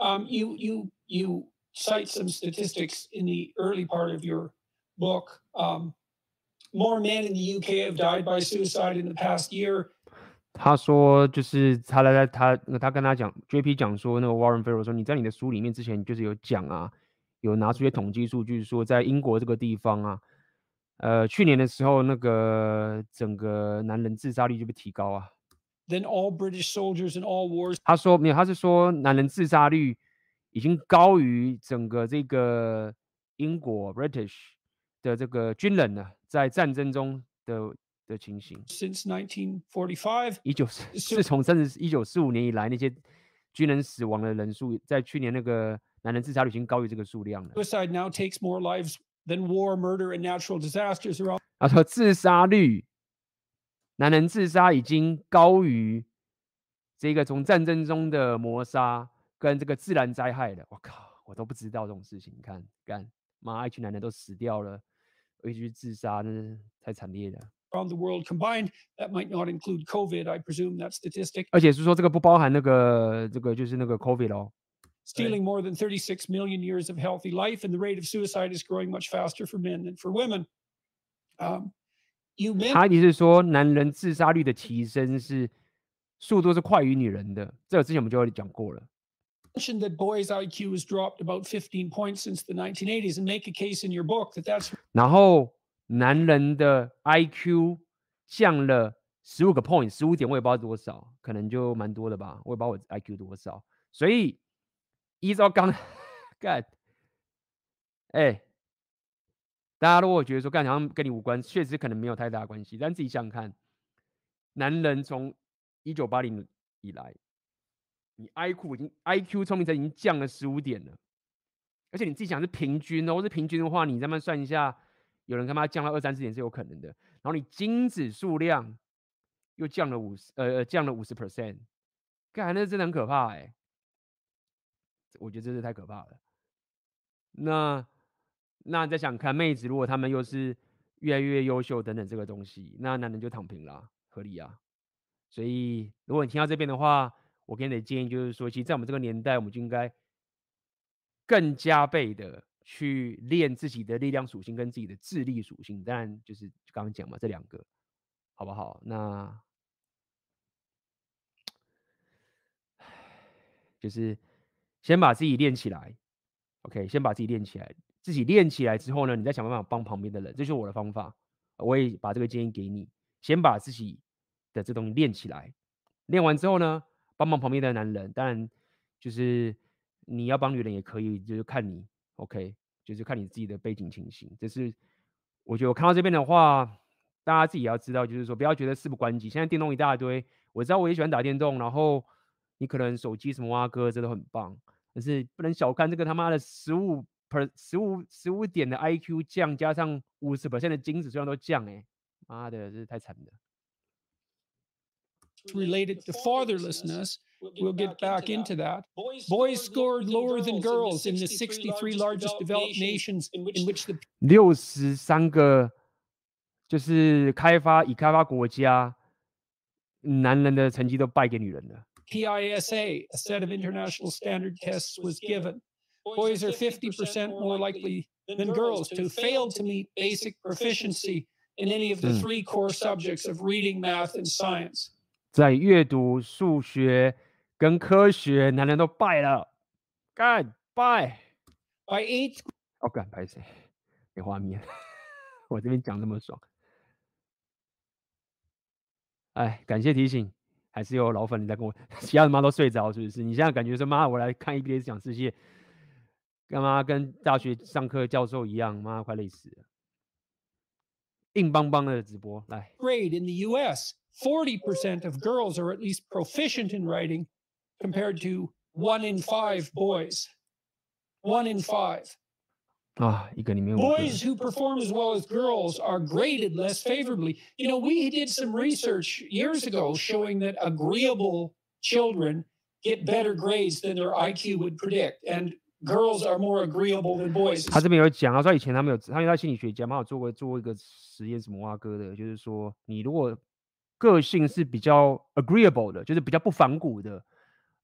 um, you you you cite some statistics in the early part of your book. Um, more men in the UK have died by suicide in the past year. 他说，就是他来来他他跟他讲，JP 讲说，那个 Warren Farrell 说，你在你的书里面之前就是有讲啊， 有拿出一些统计数据，说在英国这个地方啊，呃，去年的时候，那个整个男人自杀率就被提高啊。Then all British soldiers in all wars。他说没有，他是说男人自杀率已经高于整个这个英国 British 的这个军人呢，在战争中的的情形。Since 1945，一九自从甚至一九四五年以来，那些军人死亡的人数，在去年那个男人自杀率已经高于这个数量了。Suicide now takes more lives than war, murder and natural disasters around。他说自杀率。男人自杀已经高于这个从战争中的谋杀跟这个自然灾害了。我靠，我都不知道这种事情。你看，干妈，一群男人都死掉了，一去自杀，那是太惨烈了。Around the world combined, that might not include COVID, I presume that statistic. 而且是说这个不包含那个这个就是那个 COVID 哦。Stealing more than 36 million years of healthy life, and the rate of suicide is growing much faster for men than for women. Um, 他意思是说，男人自杀率的提升是速度是快于女人的。这个之前我们就有讲过了。然后男人的 IQ 降了十五个 point，十五点我也不知道多少，可能就蛮多的吧。我也不知道我 IQ 多少。所以 依照刚 [LAUGHS] 干，哎。大家如果觉得说，干好像跟你无关，确实可能没有太大关系。但自己想想看，男人从一九八零以来，你 IQ 已经 IQ 聪明才已经降了十五点了，而且你自己想是平均哦，是平均的话，你再慢算一下，有人他妈降到二三十点是有可能的。然后你精子数量又降了五十，呃，降了五十 percent，干，那真的很可怕哎、我觉得这是太可怕了。那那再想看妹子，如果他们又是越来越优秀等等这个东西，那男人就躺平了，合理啊。所以如果你听到这边的话，我给你的建议就是说，其实，在我们这个年代，我们就应该更加倍的去练自己的力量属性跟自己的智力属性。当然，就是刚刚讲嘛，这两个，好不好？那，[SIGHS] 就是先把自己练起来，OK，先把自己练起来。自己练起来之后呢，你再想办法帮旁边的人，这就是我的方法。我也把这个建议给你，先把自己的这东西练起来。练完之后呢，帮忙旁边的男人，当然就是你要帮女人也可以，就是看你，OK，就是看你自己的背景情形。这是我觉得我看到这边的话，大家自己要知道，就是说不要觉得事不关己。现在电动一大堆，我知道我也喜欢打电动，然后你可能手机什么挖哥这都很棒，但是不能小看这个他妈的十五 per 十五十五点的 IQ 降，加上五十 percent 的精子数量都降，哎，妈的，这是太惨了。related to fatherlessness. We'll get back into that. Boys scored lower than girls in the 63 largest developed nations in which the 六十三个就是开发已开发国家，男人的成绩都败给女人了。PISA, a set of international standard tests, was given. Boys are 50% more likely than girls to fail to meet basic proficiency in any of the three core subjects of reading, math, and science. 在阅读、数学跟科学，男人都败了，干败。By eighth，哦干，拍谁？没画面。我这边讲那么爽。哎，感谢提醒， 还是有老粉你在跟我，其他人妈都睡着是不是？你现在感觉说妈，我来看 EBS 讲世界，干嘛跟大学上课教授一样？妈，快累死了。硬邦邦的直播，来。Grade in the U.S. forty percent of girls are at least proficient in writing compared to one in five boys. One in five. Ah, boys who perform as well as girls are graded less favorably. You know, we did some research years ago showing that agreeable children get better grades than their IQ would predict. And girls are more agreeable than boys. 他这边有讲他，说以前他们有，他因为他心理学家嘛，有做过做过一个实验，什么蛙哥的，就是说你如果个性是比较 agreeable 的，就是比较不反骨的，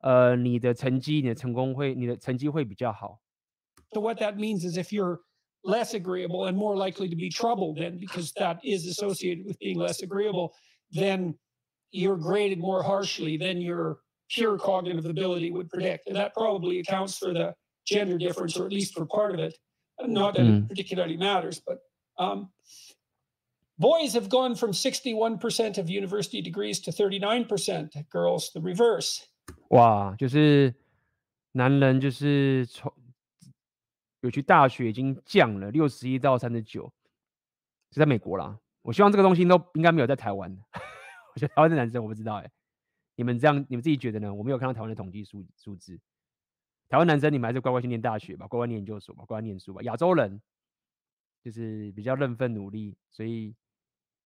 呃，你的成绩、你的成功会、你的成绩会比较好。So what that means is if you're less agreeable and more likely to be troubled, then because that is associated with being less agreeable, then you're graded more harshly than your pure cognitive ability would predict. And that probably accounts for the gender difference, or at least for part of it. Not that it particularly matters, but um, Boys have gone from 61% of university degrees to 39%. Girls, the reverse. 哇，就是男人就是从 有去大学已经降了六十一到三十九，是在美国啦。我希望这个东西都应该没有在台湾。我觉得台湾的男生我不知道哎、你们这样你们自己觉得呢？我没有看到台湾的统计数数字。台湾男生你们还是乖乖去念大学吧，乖乖念研究所吧，乖乖念书吧。亚洲人就是比较认份努力，所以。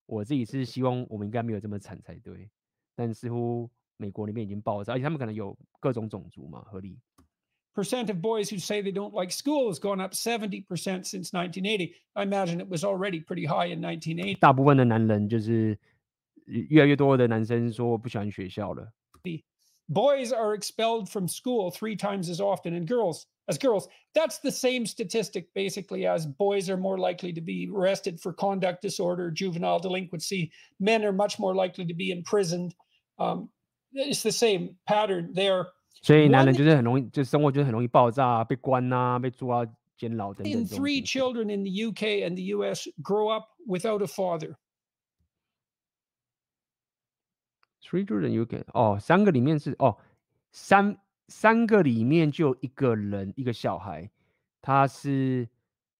我自己是希望我们应该没有这么惨才对，但似乎美国那边已经爆炸，而且他们可能有各种种族嘛，合理。Percent of boys who say they don't like school has gone up 70% since 1980. I imagine it was already pretty high in 1980. 大部分的男人就是越来越多的男生说不喜欢学校了。Boys are expelled from school three times as often, and girls as girls. That's the same statistic basically as boys are more likely to be arrested for conduct disorder, juvenile delinquency. Men are much more likely to be imprisoned. Um, it's the same pattern there. 所以男人就是很容易，就生活就是很容易爆炸，被关啊，被抓监牢等等。In three children in the UK and the US grow up without a father. Three children UK 哦，三个里面是哦三。三个里面就有一个人，一个小孩，他是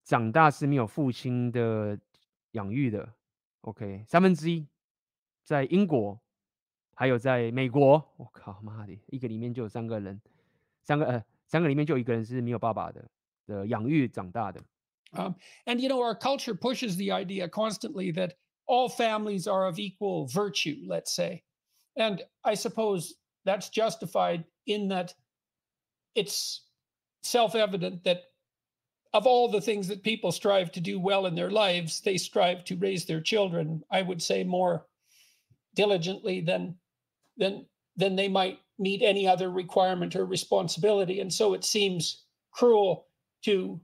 长大是没有父亲的养育的。OK，三分之一在英国，还有在美国，我靠妈的，一个里面就有三个人，三个呃，三个里面就有一个人是没有爸爸的的养育长大的。Um, and you know, our culture pushes the idea constantly that all families are of equal virtue, let's say. And I suppose that's justified in that it's self evident that of all the things that people strive to do well in their lives, they strive to raise their children, I would say, more diligently than, than, than they might meet any other requirement or responsibility. And so it seems cruel to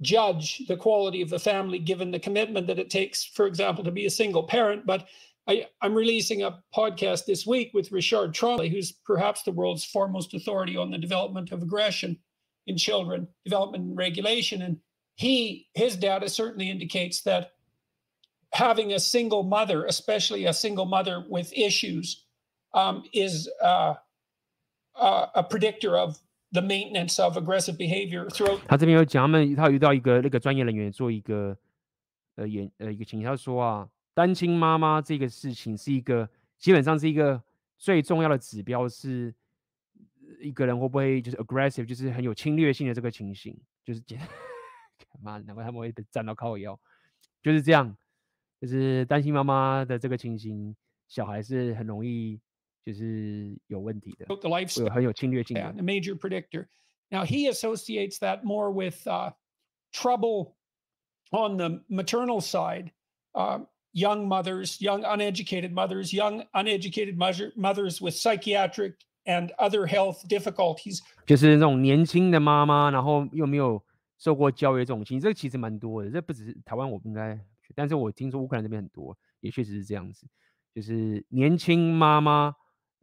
judge the quality of the family given the commitment that it takes, for example, to be a single parent. But I, am releasing a podcast this week with Richard Trombley, who's perhaps the world's foremost authority on the development of aggression in children, development and regulation. And he his data certainly indicates that having a single mother, especially a single mother with issues, um, is uh, a predictor of the maintenance of aggressive behavior throughout. 他这边有讲，他们他遇到一个那个专业人员做一个呃演呃一个情，他说啊，单亲妈妈这个事情是一个基本上是一个最重要的指标，是一个人会不会就是 aggressive，就是很有侵略性的这个情形，就是妈难怪他们会被站到靠腰，就是这样，就是单亲妈妈的这个情形，小孩是很容易。就是有问题的，有很有侵略性的。A major predictor. Now he associates that more with uh, trouble on the maternal side. Uh, young mothers, young uneducated mothers, young uneducated mother, mothers with psychiatric and other health difficulties. 就是那种年轻的妈妈，然后又没有受过教育这种情，这个其实蛮多的。这不只是台湾，我不应该，但是我听说乌克兰这边很多，也确实是这样子，就是年轻妈妈。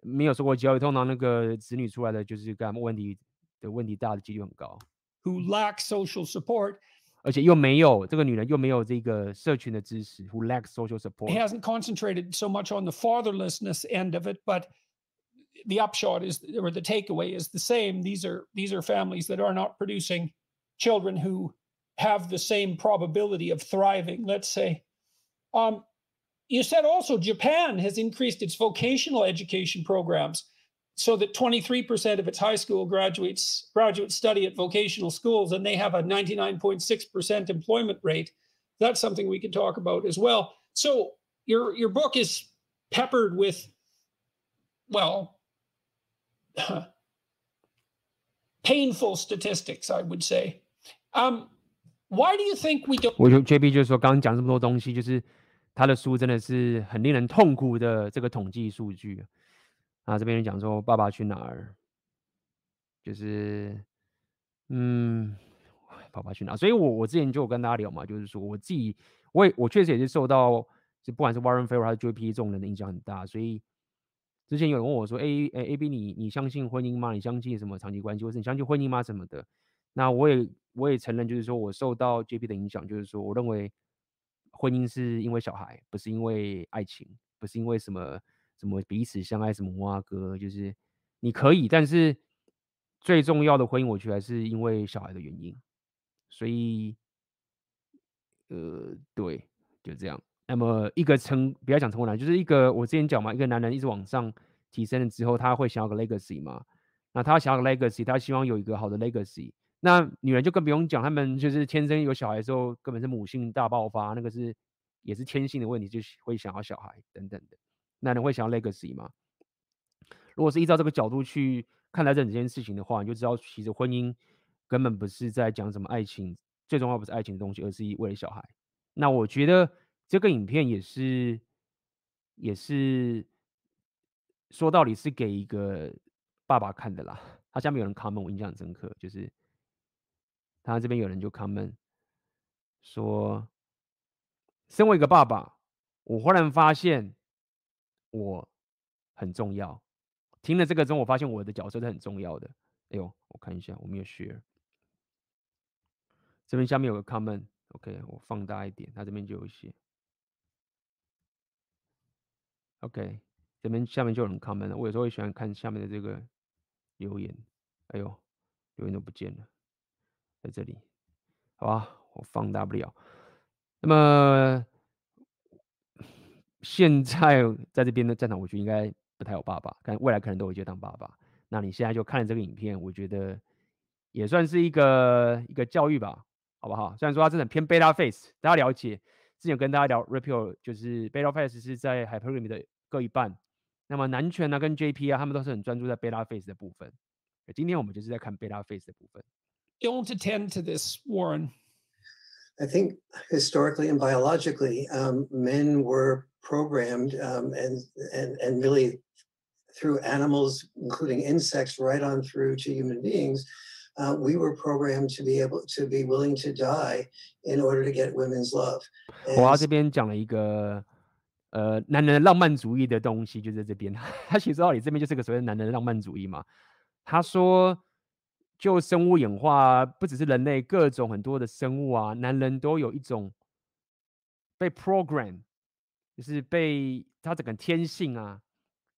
没有受过教育，通常那个子女出来的就是干问题的问题大的几率很高。Who lack social support，而且又没有这个女人又没有这个社群的支持。Who lacks social support？He hasn't concentrated so much on the fatherlessness end of it, but the upshot is, or the takeaway is the same. These are these are families that are not producing children who have the same probability of thriving. Let's say. Um, you said also Japan has increased its vocational education programs so that 23% of its high school graduates graduates study at vocational schools and they have a 99.6% employment rate. That's something we can talk about as well. So your your book is peppered with well [SIGHS] painful statistics, I would say. Um, why do you think we don't? 我就 JB 就是说，刚刚讲这么多东西，就是 他的书真的是很令人痛苦的这个统计数据啊！这边讲说《爸爸去哪儿》，就是嗯，《爸爸去哪儿》。所以我我之前就有跟大家聊嘛，就是说我自己，我也我确实也是受到，就不管是 Warren f a r r e 还是 JP 这种人的影响很大。所以之前有人问我说：“哎哎，A B，你你相信婚姻吗？你相信什么长期关系，或是你相信婚姻吗？什么的？”那我也我也承认，就是说我受到 JP 的影响，就是说我认为。婚姻是因为小孩，不是因为爱情，不是因为什么什么彼此相爱，什么哇哥，就是你可以，但是最重要的婚姻，我觉得还是因为小孩的原因。所以，呃，对，就这样。那么一个成，不要讲成功男，就是一个我之前讲嘛，一个男人一直往上提升了之后，他会想要个 legacy 嘛？那他想要个 legacy，他希望有一个好的 legacy。那女人就更不用讲，她们就是天生有小孩之后，根本是母性大爆发，那个是也是天性的问题，就会想要小孩等等的。男人会想要 legacy 吗？如果是依照这个角度去看待这整件事情的话，你就知道其实婚姻根本不是在讲什么爱情，最重要不是爱情的东西，而是为了小孩。那我觉得这个影片也是也是说到底是给一个爸爸看的啦。他下面有人 comment，我印象很深刻，就是。他这边有人就 comment 说，身为一个爸爸，我忽然发现我很重要。听了这个之后，我发现我的角色是很重要的。哎呦，我看一下，我没有 share。这边下面有个 comment，OK，我放大一点，他这边就有写。OK，这边下面就有人 comment 了。我有时候会喜欢看下面的这个留言。哎呦，留言都不见了。在这里，好吧，我放大不了。那么现在在这边的战场，我觉得应该不太有爸爸，但未来可能都会去当爸爸。那你现在就看了这个影片，我觉得也算是一个一个教育吧，好不好？虽然说它真的偏 beta face，大家了解。之前跟大家聊 Rapio，就是 beta face 是在 hypergamy 的各一半。那么男权呢、跟 JP 啊，他们都是很专注在 beta face 的部分。今天我们就是在看 beta face 的部分。Don't attend to this, Warren. I think historically and biologically, um, men were programmed um, and, and, and really through animals, including insects, right on through to human beings, uh, we were programmed to be able to be willing to die in order to get women's love. 我这边讲了一个呃男人的浪漫主义的东西，就在这边。他其实道理这边就是个所谓的男人的浪漫主义嘛。他说， 就生物演化，不只是人类，各种很多的生物啊，男人都有一种被 program，就是被他整个天性啊，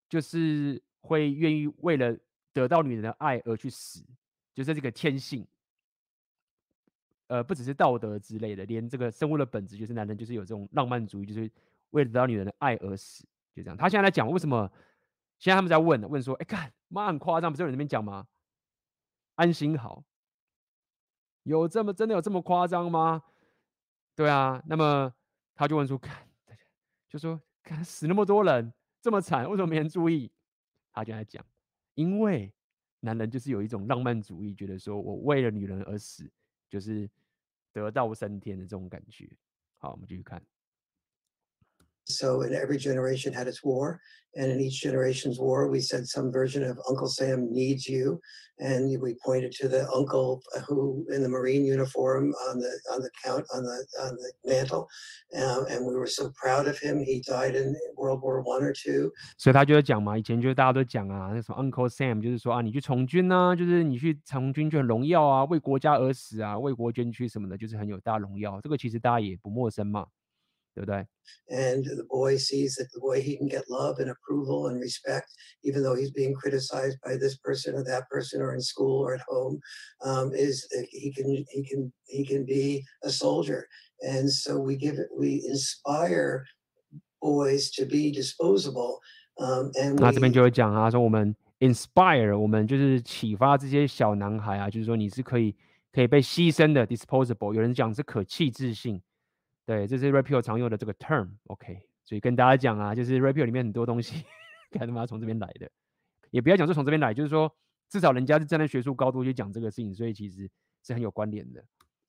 就是会愿意为了得到女人的爱而去死。就是这个天性，呃，不只是道德之类的，连这个生物的本质就是男人就是有这种浪漫主义，就是为了得到女人的爱而死，就这样。他现在来讲为什么？现在他们在问，问说，哎，看妈很夸张，不是有人在那边讲吗？安心好，有这么真的有这么夸张吗？对啊，那么他就问说，看，[LAUGHS] 就说看死那么多人，这么惨，为什么没人注意？他就在讲，因为。男人就是有一种浪漫主义，觉得说我为了女人而死，就是得道升天的这种感觉。好，我们继续看。So in every generation had its war, and in each generation's war, we said some version of Uncle Sam needs you, and we pointed to the uncle who in the Marine uniform on the on the count on the on the mantle, um, and we were so proud of him. He died in World War One or two. 所以他就在讲嘛，以前就是大家都讲啊，那什么 Uncle Sam，就是说啊，你去从军啊，就是你去从军就很荣耀啊，为国家而死啊，为国捐躯什么的，就是很有大荣耀。这个其实大家也不陌生嘛。 对不对？And the boy sees that the way he can get love and approval and respect, even though he's being criticized by this person or that person, or in school or at home, um, is he can he can he can be a soldier. And so we give it we inspire boys to be disposable. Um, and 那这边就会讲啊，说我们 inspire，我们就是启发这些小男孩啊，就是说你是可以可以被牺牲的 disposable。有人讲是可弃置性。 对，这是 Rapio 常用的这个 term，OK，所以跟大家讲啊，就是 Rapio 里面很多东西，看他妈从这边来的，也不要讲说从这边来，就是说至少人家是站在学术高度去讲这个事情，所以其实是很有关联的。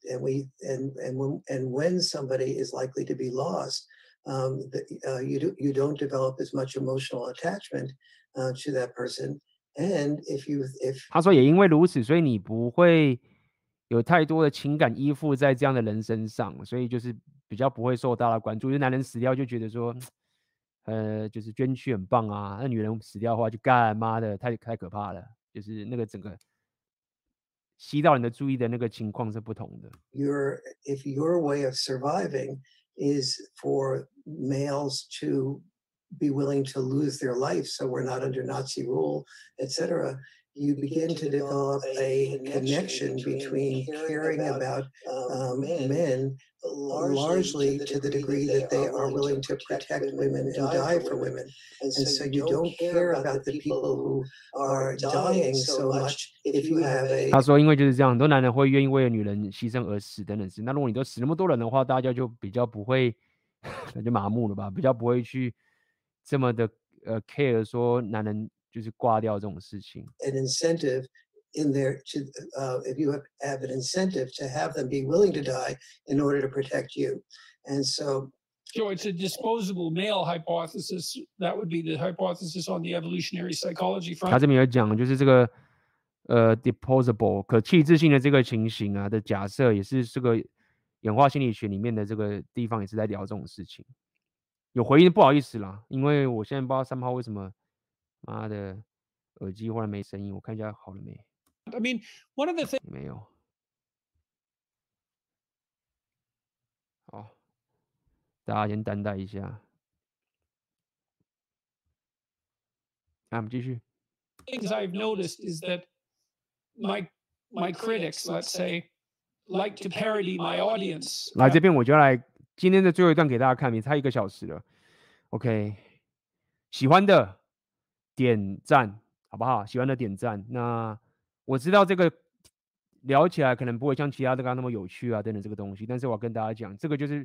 And we and and when and when somebody is likely to be lost, um, the, uh, you do you don't develop as much emotional attachment, uh, to that person. And if you if 他说也因为如此，所以你不会有太多的情感依附在这样的人身上，所以就是。比较不会受大家关注，就是男人死掉就觉得说，呃，就是捐躯很棒啊。那女人死掉的话就干妈的太太可怕了，就是那个整个吸到你的注意的那个情况是不同的。Your if your way of surviving is for males to be willing to lose their life, so we're not under Nazi rule, etc. You begin to develop a connection between caring about um, men. largely to the degree that they are willing to protect women and die for women. And so you don't care about the people who are dying so much if you have a 他说，因为就是这样，很多男人会愿意为了女人牺牲而死等等是。那如果你都死那么多人的话，大家就比较不会，那就麻木了吧？比较不会去这么的呃 [LAUGHS] care 说男人 就是挂掉这种事情。An incentive in there to uh, if you have, have an incentive to have them be willing to die in order to protect you and so so it's a disposable male hypothesis that would be the hypothesis on the evolutionary psychology front 他这边有讲就是这个呃 disposable 可弃置性的这个情形啊的假设也是这个演化心理学里面的这个地方也是在聊这种事情有回应不好意思啦因为我现在不知道三号为什么妈的耳机忽然没声音我看一下好了没 I mean, one of the things 没有。好，大家先担待一下。那我们继续。Things I've noticed is that my my critics, let's say, like to parody my audience. 来这边我就来今天的最后一段给大家看，也差一个小时了。OK，喜欢的点赞，好不好？喜欢的点赞。那我知道这个聊起来可能不会像其他的刚那么有趣啊，等等这个东西。但是我要跟大家讲，这个就是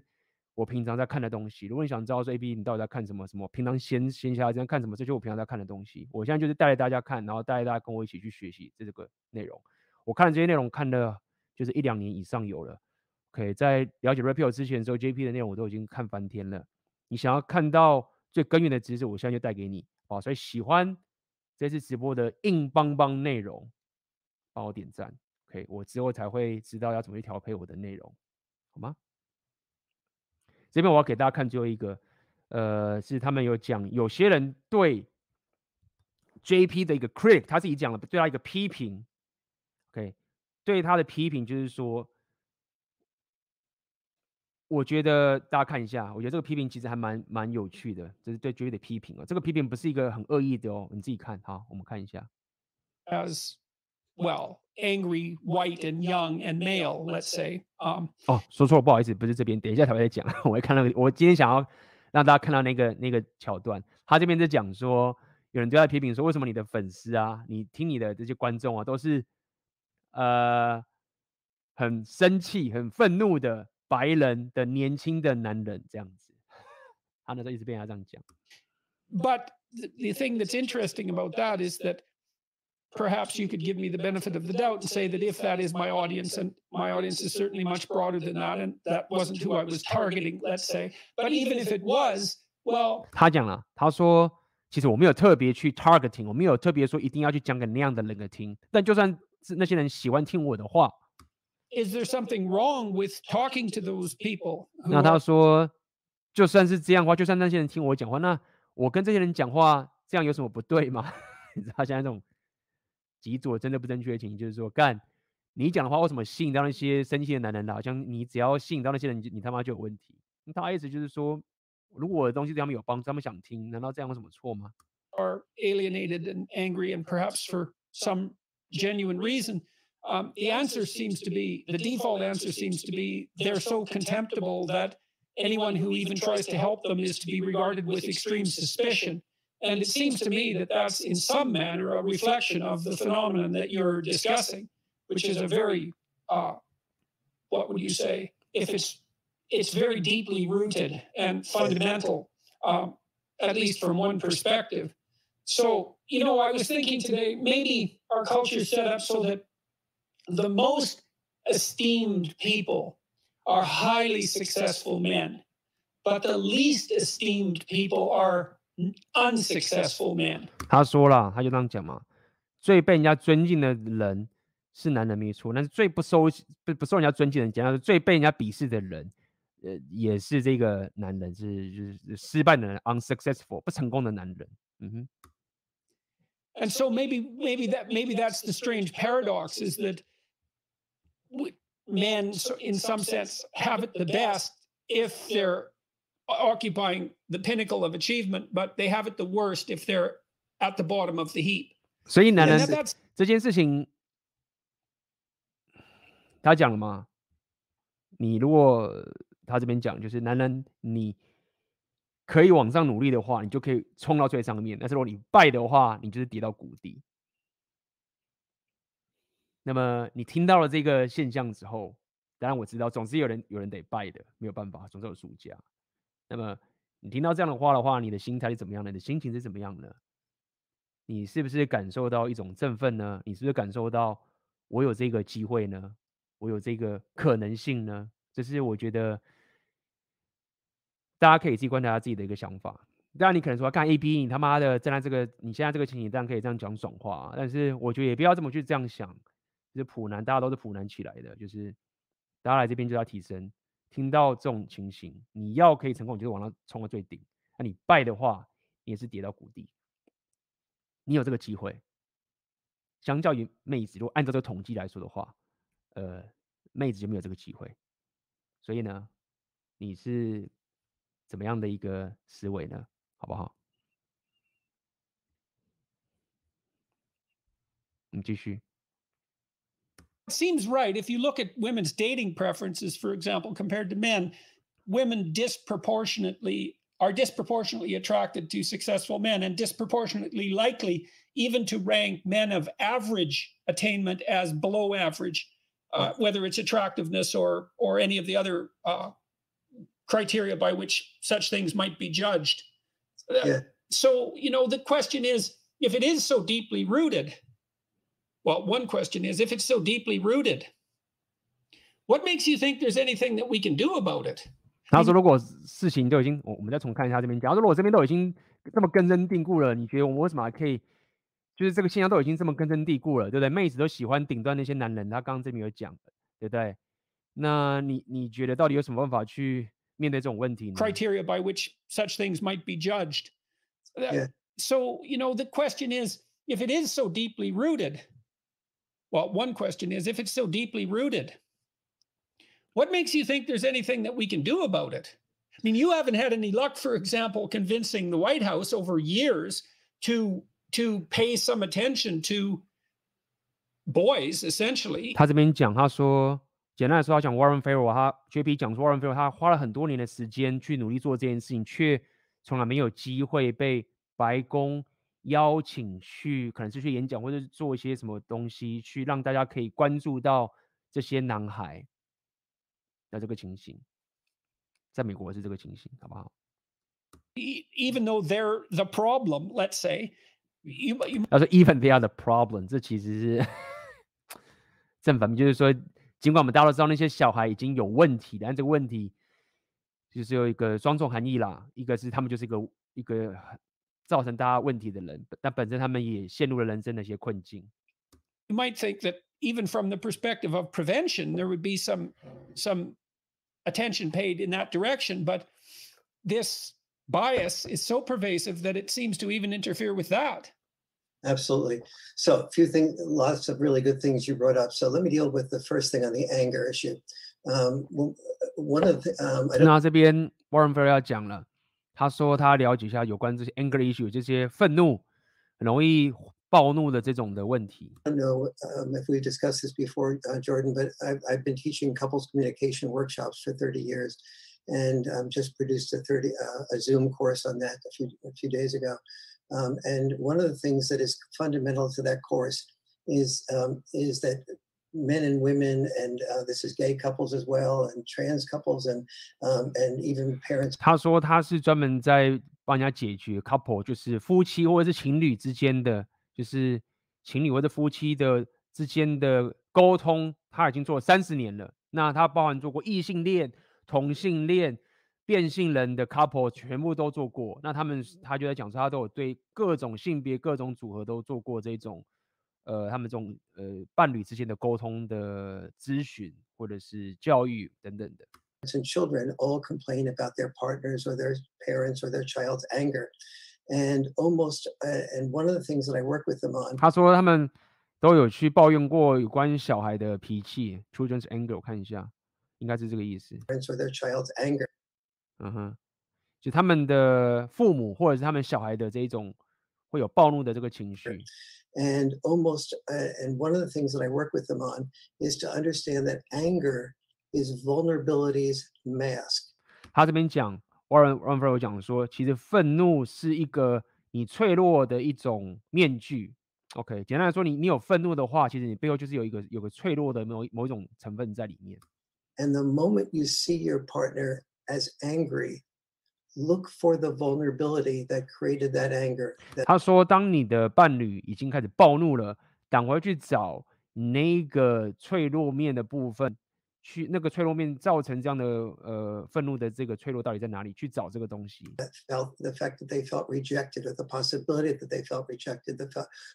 我平常在看的东西。如果你想知道说 AB 你到底在看什么，什么平常闲闲暇时间看什么，这就是我平常在看的东西。我现在就是带着大家看，然后带着大家跟我一起去学习这个内容。我看这些内容看了就是一两年以上有了。OK，在了解 Rapio 之前的时候，JP 的内容我都已经看翻天了。你想要看到最根源的知识，我现在就带给你。好，所以喜欢这次直播的硬邦邦内容，帮我点赞。OK，我之后才会知道要怎么去调配我的内容，好吗？这边我要给大家看最后一个，呃，是他们有讲，有些人对 JP 的一个 critic，他自己讲了对他一个批评。OK，对他的批评就是说。我觉得大家看一下，我觉得这个批评其实还蛮蛮有趣的，这是对 JP 的批评哦。这个批评不是一个很恶意的哦，你自己看。哈，我们看一下。As well, angry, white and young and male, let's say. Um. 哦，说错了，不好意思，不是这边，等一下才会再讲。我会看到，我今天想要让大家看到那个那个桥段。他这边在讲说，有人对他批评说，为什么你的粉丝啊，你听你的这些观众啊，都是呃很生气、很愤怒的。白人的年轻的男人这样子，他那时候一直被他这样讲。But the thing that's interesting about that is that perhaps you could give me the benefit of the doubt and say that if that is my audience, and my audience is certainly much broader than that, and that wasn't who I was targeting, let's say. But even if it was, well，他讲了，他说其实我没有特别去 targeting，我没有特别说一定要去讲给那样的人听，但就算是那些人喜欢听我的话。 Is there something wrong with talking to those people？那他说，就算是这样的话，就算那些人听我讲话，那我跟这些人讲话，这样有什么不对吗？你知道现在这种极左真的不正确的情形，就是说，干你讲的话，为什么吸引到那些生气的男人呢？好像你只要吸引到那些人，你他妈就有问题。那他意思就是说，如果我的东西对他们有帮助，他们想听，难道这样有什么错吗？Are alienated and angry and perhaps for some genuine reason. Um, the answer seems to be the default answer seems to be they're so contemptible that anyone who even tries to help them is to be regarded with extreme suspicion. And it seems to me that that's in some manner a reflection of the phenomenon that you're discussing, which is a very, uh, what would you say? If it's it's very deeply rooted and fundamental, um, at least from one perspective. So, you know, I was thinking today, maybe our culture is set up so that the most esteemed people are highly successful men, but the least esteemed people are unsuccessful men. 他说了，他就这样讲嘛，最被人家尊敬的人是男人没错，但是最不受不不受人家尊敬的人，讲到最被人家鄙视的人，呃，也是这个男人，是就是失败的人，unsuccessful 不成功的男人。嗯哼。And so maybe maybe that maybe that's the strange paradox is that men, in some sense, have it the best if they're occupying the pinnacle of achievement, but they have it the worst if they're at the bottom of the heap. 所以男人这件事情，他讲了吗？你如果他这边讲，就是男人你可以往上努力的话，你就可以冲到最上面；但是如果你败的话，你就是跌到谷底。那么你听到了这个现象之后，当然我知道总是有人有人得败的，没有办法，总是有输家。那么你听到这样的话的话，你的心态是怎么样的？你的心情是怎么样的？你是不是感受到一种振奋呢？你是不是感受到我有这个机会呢？我有这个可能性呢？这是我觉得大家可以自己观察下自己的一个想法。当然你可能说看 AB，你他妈的站在这个你现在这个情形，当然可以这样讲爽话，啊但是我觉得也不要这么去这样想。就是普男，大家都是普男起来的，就是大家来这边就要提升。听到这种情形，你要可以成功，你就往上冲到最顶；那你败的话，也是跌到谷底。你有这个机会，相较于妹子，如果按照这个统计来说的话，呃，妹子就没有这个机会。所以呢，你是怎么样的一个思维呢？好不好？你继续。Seems right. If you look at women's dating preferences, for example, compared to men, women disproportionately are disproportionately attracted to successful men and disproportionately likely even to rank men of average attainment as below average, uh, whether it's attractiveness or or any of the other uh, criteria by which such things might be judged. Uh, yeah. So you know the question is, if it is so deeply rooted, well, one question is, if it's so deeply rooted, what makes you think there's anything that we can do about it? 他说：“如果事情都已经，我我们再重看一下这边。假如说我这边都已经这么根深蒂固了，你觉得我们为什么还可以？就是这个现象都已经这么根深蒂固了，对不对？妹子都喜欢顶端那些男人，他刚刚这边有讲，对不对？那你你觉得到底有什么办法去面对这种问题呢？Criteria by which such things might be judged. Yeah. So you know the question is, if it is so deeply rooted, well, one question is, if it's so deeply rooted.” What makes you think there's anything that we can do about it? I mean, you haven't had any luck, for example, convincing the White House over years to to pay some attention to boys, essentially. 他这边讲，他说，简单来说，他讲 Warren Farrell，他 JP 讲说 Warren Farrell，他花了很多年的时间去努力做这件事情，却从来没有机会被白宫 邀请去，可能是去演讲或者做一些什么东西，去让大家可以关注到这些男孩。的这个情形，在美国是这个情形，好不好？Even though they're the problem, let's say, you. 他说 even they are the problem，这其实是正反面，就是说，尽管我们大家都知道那些小孩已经有问题，但这个问题就是有一个双重含义啦。一个是他们就是一个一个造成大家问题的人，但本身他们也陷入了人生的一些困境。You might think that even from the perspective of prevention, there would be some some attention paid in that direction. But this bias is so pervasive that it seems to even interfere with that. Absolutely. So a few things, lots of really good things you brought up. So let me deal with the first thing on the anger issue. Um, one of the, um, 那这边 Warren Farrell 要讲了， 他说他了解一下有关这些 anger issue 这些愤怒很容易暴怒的这种的问题。I don't know um, if we discussed this before, uh, Jordan, but I've, I've been teaching couples communication workshops for 30 years and um, just produced a 30 uh, a Zoom course on that a few a few days ago. Um, and one of the things that is fundamental to that course is um, is that men and women, and this is gay couples as well, and trans couples, and and even parents. 他说他是专门在帮人家解决 couple，就是夫妻或者是情侣之间的。就是情侣或者夫妻的之间的沟通，他已经做了三十年了。那他包含做过异性恋、同性恋、变性人的 couple，全部都做过。那他们他就在讲说，他都有对各种性别、各种组合都做过这种，呃，他们这种呃伴侣之间的沟通的咨询或者是教育等等的。And children all complain about their partners or their parents or their child's anger. and almost uh, and one of the things that I work with them on，他说他们都有去抱怨过有关小孩的脾气，children's anger，我看一下，应该是这个意思。Or their child's anger，嗯哼，就他们的父母或者是他们小孩的这一种会有暴怒的这个情绪。And almost uh, and one of the things that I work with them on is to understand that anger is vulnerability's mask。他这边讲。Warren Warren Farrell 讲说，其实愤怒是一个你脆弱的一种面具。OK，简单来说，你你有愤怒的话，其实你背后就是有一个有个脆弱的某某一种成分在里面。And the moment you see your partner as angry, look for the vulnerability that created that anger. 他说，当你的伴侣已经开始暴怒了，赶快去找那个脆弱面的部分。去那个脆弱面造成这样的呃愤怒的这个脆弱到底在哪里？去找这个东西。Felt the fact that they felt rejected, or the possibility that they felt rejected, the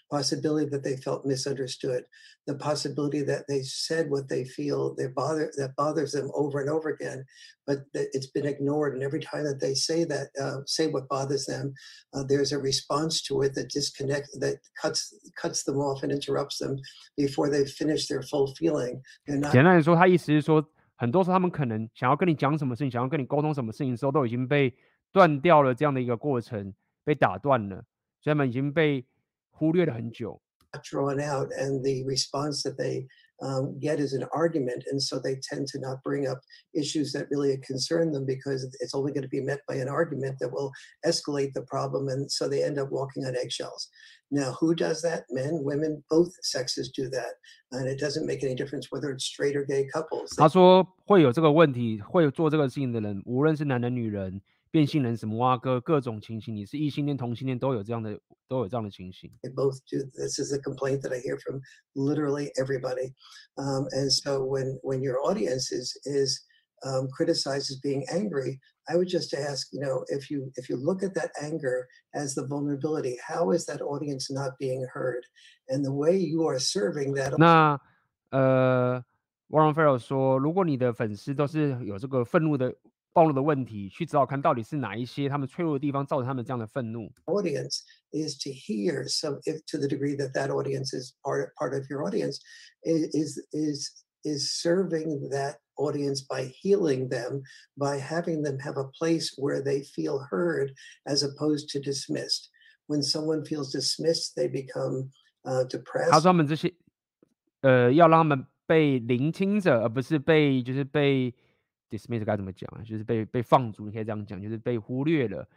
possibility that they felt misunderstood, the possibility that they said what they feel they bother that bothers them over and over again, but it's been ignored. And every time that they say that, uh, say what bothers them, uh, there's a response to it that disconnects, that cuts cuts them off and interrupts them before they finish their full feeling. 简单来说，他意思 是说，很多时候他们可能想要跟你讲什么事情，想要跟你沟通什么事情的时候，都已经被断掉了这样的一个过程，被打断了，所以他们已经被忽略了很久。Drawn out, and the response that they um, get is an argument. And so they tend to not bring up issues that really concern them because it's only going to be met by an argument that will escalate the problem. And so they end up walking on eggshells. Now, who does that? Men, women, both sexes do that. And it doesn't make any difference whether it's straight or gay couples. 他说会有这个问题，会做这个事情的人，无论是男人、女人。 变性人什么啊哥各种情形，你是异性恋、同性恋都有这样的都有这样的情形。They both do. This is a complaint that I hear from literally everybody. Um, and so when when your audience is is um, criticized as being angry, I would just ask, you know, if you if you look at that anger as the vulnerability, how is that audience not being heard? And the way you are serving that. 那呃，Warren Farrell 说，如果你的粉丝都是有这个愤怒的。 暴露的问题，去找找看到底是哪一些他们脆弱的地方，造成他们这样的愤怒。Audience is to hear some, if to the degree that that audience is part part of your audience, is is is serving that audience by healing them, by having them have a place where they feel heard, as opposed to dismissed. When someone feels dismissed, they become uh, depressed. 他说他们这些，呃，要让他们被聆听着，而不是被就是被。 Dismiss 该怎么讲啊？就是被被放逐，你可以这样讲，就是被忽略了。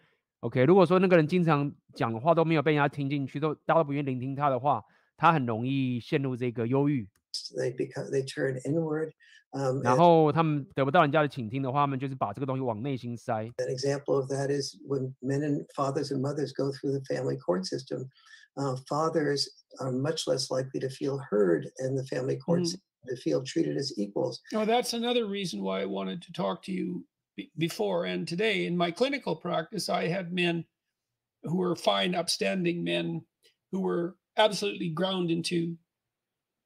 OK，如果说那个人经常讲的话都没有被人家听进去，都大家都不愿意聆听他的话，他很容易陷入这个忧郁。They become they turn inward. Um, 然后他们得不到人家的倾听的话，他们就是把这个东西往内心塞。An example of that is when men and fathers and mothers go through the family court system. Uh, fathers are much less likely to feel heard in the family court system. to feel treated as equals. Oh, that's another reason why I wanted to talk to you before and today. In my clinical practice, I had men who were fine, upstanding men who were absolutely ground into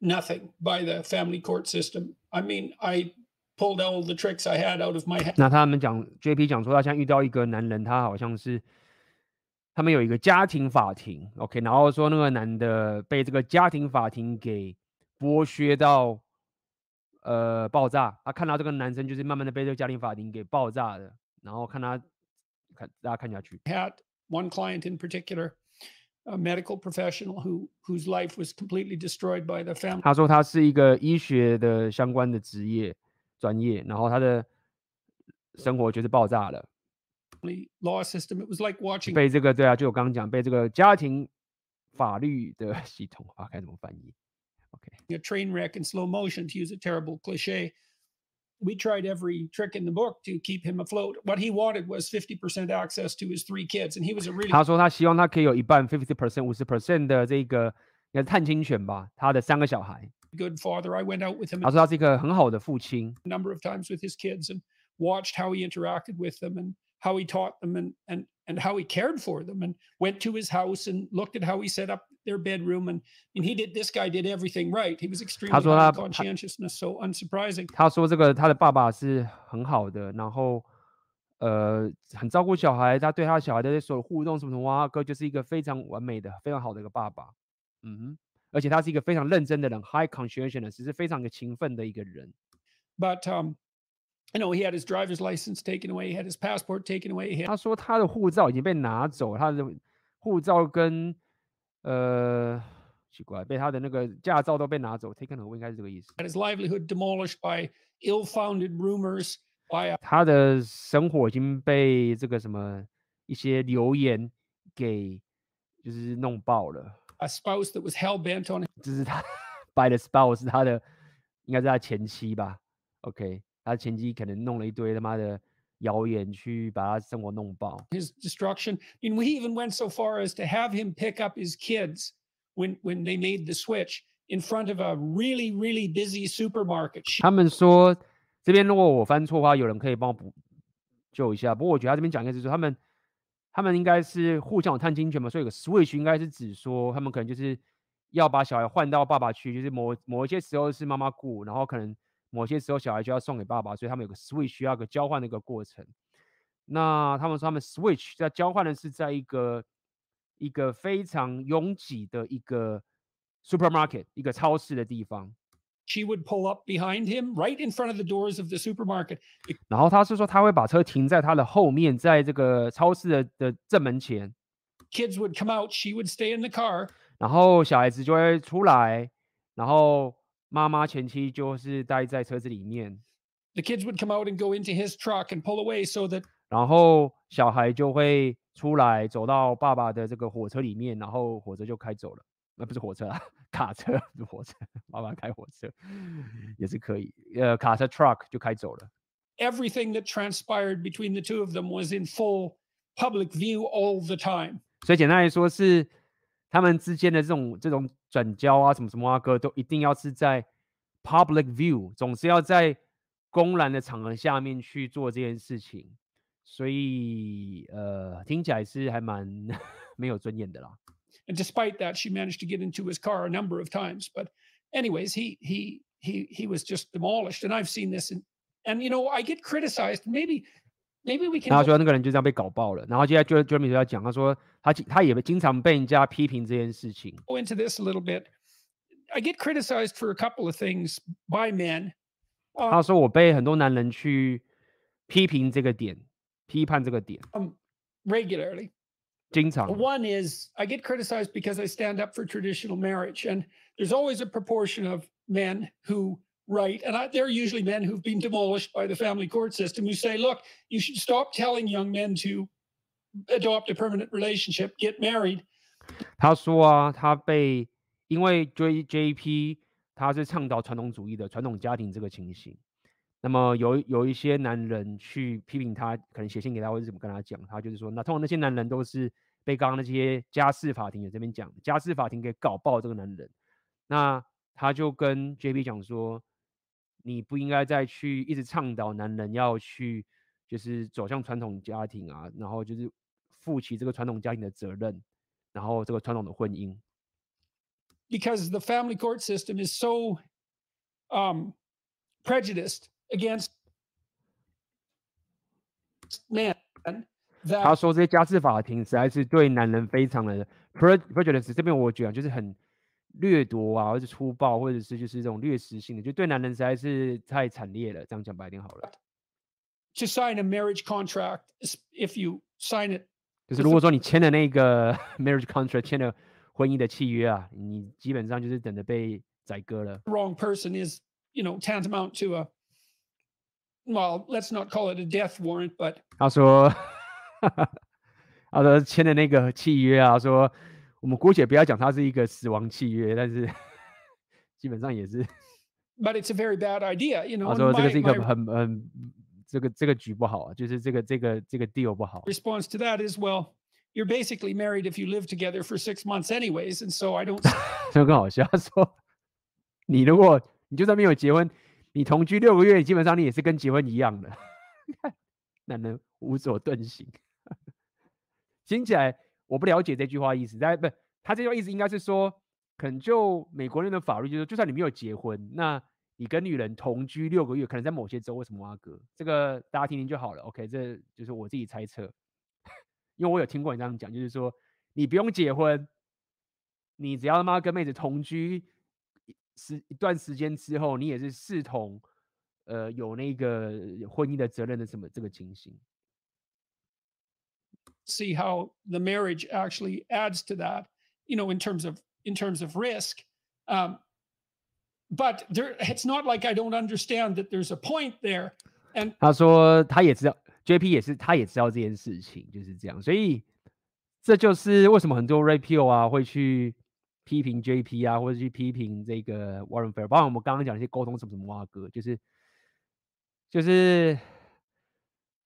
nothing by the family court system. I mean, I pulled all the tricks I had out of my head. [LAUGHS] 那他们讲，JP 讲说，他现在遇到一个男人，他好像是 他们有一个家庭法庭，OK，然后说那个男的被这个家庭法庭给剥削到。呃，爆炸！他看到这个男生就是慢慢的被这个家庭法庭给爆炸的，然后看他看大家看下去。Had one client in particular, a medical professional who whose life was completely destroyed by the family. 他说他是一个医学的相关的职业专业，然后他的生活就是爆炸了。Law system, it was like watching. 被这个对啊，就我刚刚讲，被这个家庭法律的系统啊，该怎么翻译？Okay. [LAUGHS] A train wreck in slow motion, to use a terrible cliche. We tried every trick in the book to keep him afloat. What he wanted was 50% access to his three kids, and he was a really. 他说他希望他可以有一半 fifty percent 五十 percent 的这个应该是探亲权吧，他的三个小孩。Good father. I went out with him. 他说他是一个很好的父亲。A number of times with his kids and watched how he interacted with them and how he taught them and and and how he cared for them and went to his house and looked at how he set up their bedroom and and he did this guy did everything right he was extremely conscientiousness so unsurprising 他说这个他的爸爸是很好的然后呃很照顾小孩他对他小孩的所有互动什么什么啊哥就是一个非常完美的非常好的一个爸爸嗯哼而且他是一个非常认真的人 high conscientiousness 是非常的勤奋的一个人 but um I know he had his driver's license taken away, he had his passport taken away. Had... 他说他的护照已经被拿走，他的护照跟呃奇怪，被他的那个驾照都被拿走，taken away 应该是这个意思。Had his livelihood demolished by ill-founded rumors. By 他的生活已经被这个什么一些流言给就是弄爆了。A spouse that was hell bent on，就是他 [LAUGHS] by the spouse 是他的，应该是他前妻吧？OK。 他前妻可能弄了一堆他妈的谣言去把他生活弄爆。His destruction, and we even went so far as to have him pick up his kids when when they made the switch in front of a really really busy supermarket. 他们说这边如果我翻错的话，有人可以帮我补救一下。不过我觉得他这边讲应该是说他们他们应该是互相有探亲权嘛，所以有个 switch 应该是指说他们可能就是要把小孩换到爸爸去，就是某某一些时候是妈妈顾，然后可能。某些时候小孩就要送给爸爸，所以他们有个 switch 需要个交换的一个过程。那他们说他们 switch 在交换的是在一个一个非常拥挤的一个 supermarket 一个超市的地方。She would pull up behind him, right in front of the doors of the supermarket. 然后他是说他会把车停在他的后面，在这个超市的的正门前。Kids would come out, she would stay in the car. 然后小孩子就会出来，然后。 妈妈前妻就是待在车子里面。The kids would come out and go into his truck and pull away so that 然后小孩就会出来走到爸爸的这个火车里面，然后火车就开走了。那、呃、不是火车啊，卡车不是火车，爸爸开火车也是可以。呃，卡车 truck 就开走了。Everything that transpired between the two of them was in full public view all the time. 所以简单来说是他们之间的这种这种转交啊，什么什么啊，哥都一定要是在 public view，总是要在公然的场合下面去做这件事情。所以呃，听起来是还蛮[LAUGHS] 没有尊严的啦。And despite that, she managed to get into his car a number of times. But anyways, he he he he was just demolished. And I've seen this in And you know, I get criticized. Maybe, maybe we can. 然后说那个人就这样被搞爆了。然后接下来就 Jeremy 就要讲，他说他他也经常被人家批评这件事情。Go into this a little bit. I get criticized for a couple of things by men. 他说我被很多男人去批评这个点，批判这个点。Um, regularly. 经常。One is I get criticized because I stand up for traditional marriage, and there's always a proportion of men who right? And I, they're usually men who've been demolished by the family court system who say, look, you should stop telling young men to adopt a permanent relationship, get married. 他说啊，他被因为 J JP 他是倡导传统主义的传统家庭这个情形，那么有有一些男人去批评他，可能写信给他或者怎么跟他讲，他就是说，那通常那些男人都是被刚刚那些家事法庭也这边讲，家事法庭给搞爆这个男人，那他就跟 JP 讲说。 你不应该再去一直倡导男人要去，就是走向传统家庭啊，然后就是负起这个传统家庭的责任，然后这个传统的婚姻。Because the family court system is so um, prejudiced against man. 他说这些家事法庭实在是对男人非常的 prejudice，这边我觉得就是很。掠夺啊，或者粗暴，或者是就是这种掠食性的，就对男人实在是太惨烈了。这样讲白点好了。To sign a marriage contract, if you sign it，就是如果说你签了那个 marriage contract，签了婚姻的契约啊，你基本上就是等着被宰割了。Wrong person is, you know, tantamount to a, well, let's not call it a death warrant, but 他说，他说签的那个契约啊，说。我们姑且不要讲它是一个死亡契约，但是基本上也是。But it's a very bad idea, you know. 他说这个是一个很很这个这个局不好啊，就是这个这个这个 deal 不好。Response to that is well, you're basically married if you live together for six months anyways, and so I don't. 就更好笑，他说你如果你就算没有结婚，你同居六个月，基本上你也是跟结婚一样的。男人无所遁形，听起来。我不了解这句话意思，但不，他这句话意思应该是说，可能就美国人的法律就是，就算你没有结婚，那你跟女人同居六个月，可能在某些州为什么挖格，这个大家听听就好了。OK，这就是我自己猜测，[LAUGHS] 因为我有听过你这样讲，就是说你不用结婚，你只要他妈跟妹子同居时一段时间之后，你也是视同呃有那个婚姻的责任的什么这个情形。see how the marriage actually adds to that, you know, in terms of in terms of risk. Um, but there, it's not like I don't understand that there's a point there. And 他说他也知道，JP 也是他也知道这件事情就是这样，所以这就是为什么很多 Rapio 啊会去批评 JP 啊，或者去批评这个 Warren Farrell，包括我们刚刚讲那些沟通什么什么挖哥，就是就是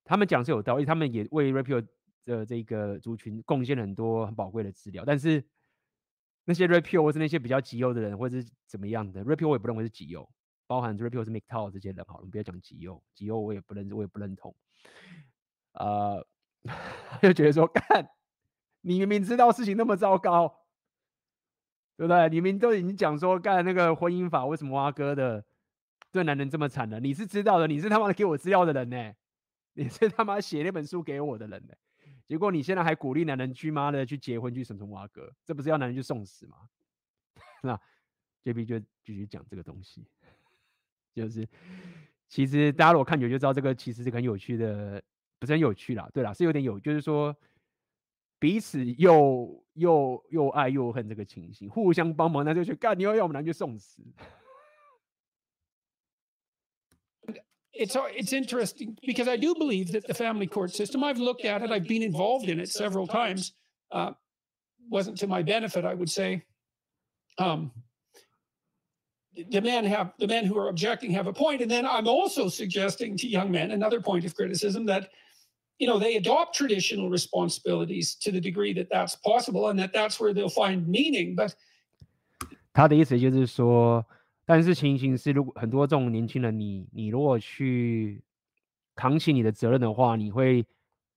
他们讲是有道理，他们也为 Rapio。 的这个族群贡献了很多很宝贵的资料，但是那些 repeal 或是那些比较极右的人，或者是怎么样的 repeal 我也不认为是极右，包含 repeal 是 mctow 这些人，好了，我们不要讲极右，极右我也不认，我也不认同。呃，[LAUGHS] 就觉得说，干，你明明知道事情那么糟糕，对不对？你明都已经讲说，干那个婚姻法为什么挖哥的对男人这么惨了？你是知道的，你是他妈的给我资料的人呢，你是他妈写那本书给我的人呢。结果你现在还鼓励男人去妈的去结婚去什么什么挖哥，这不是要男人去送死吗？[LAUGHS] 那 JP 就继续讲这个东西，就是其实大家如果看久就知道这个其实是很有趣的，不是很有趣啦，对啦，是有点有，就是说彼此又又又爱又恨这个情形，互相帮忙，那就去干，你要要我们男人去送死，it's it's interesting because I do believe that the family court system. I've looked at it. I've been involved in it several times. Uh, wasn't to my benefit, I would say. Um, the men have the men who are objecting have a point, and then I'm also suggesting to young men another point of criticism that you know they adopt traditional responsibilities to the degree that that's possible, and that that's where they'll find meaning. But 他的意思就是说。 但是情形是，如果很多这种年轻人，你你如果去扛起你的责任的话，你会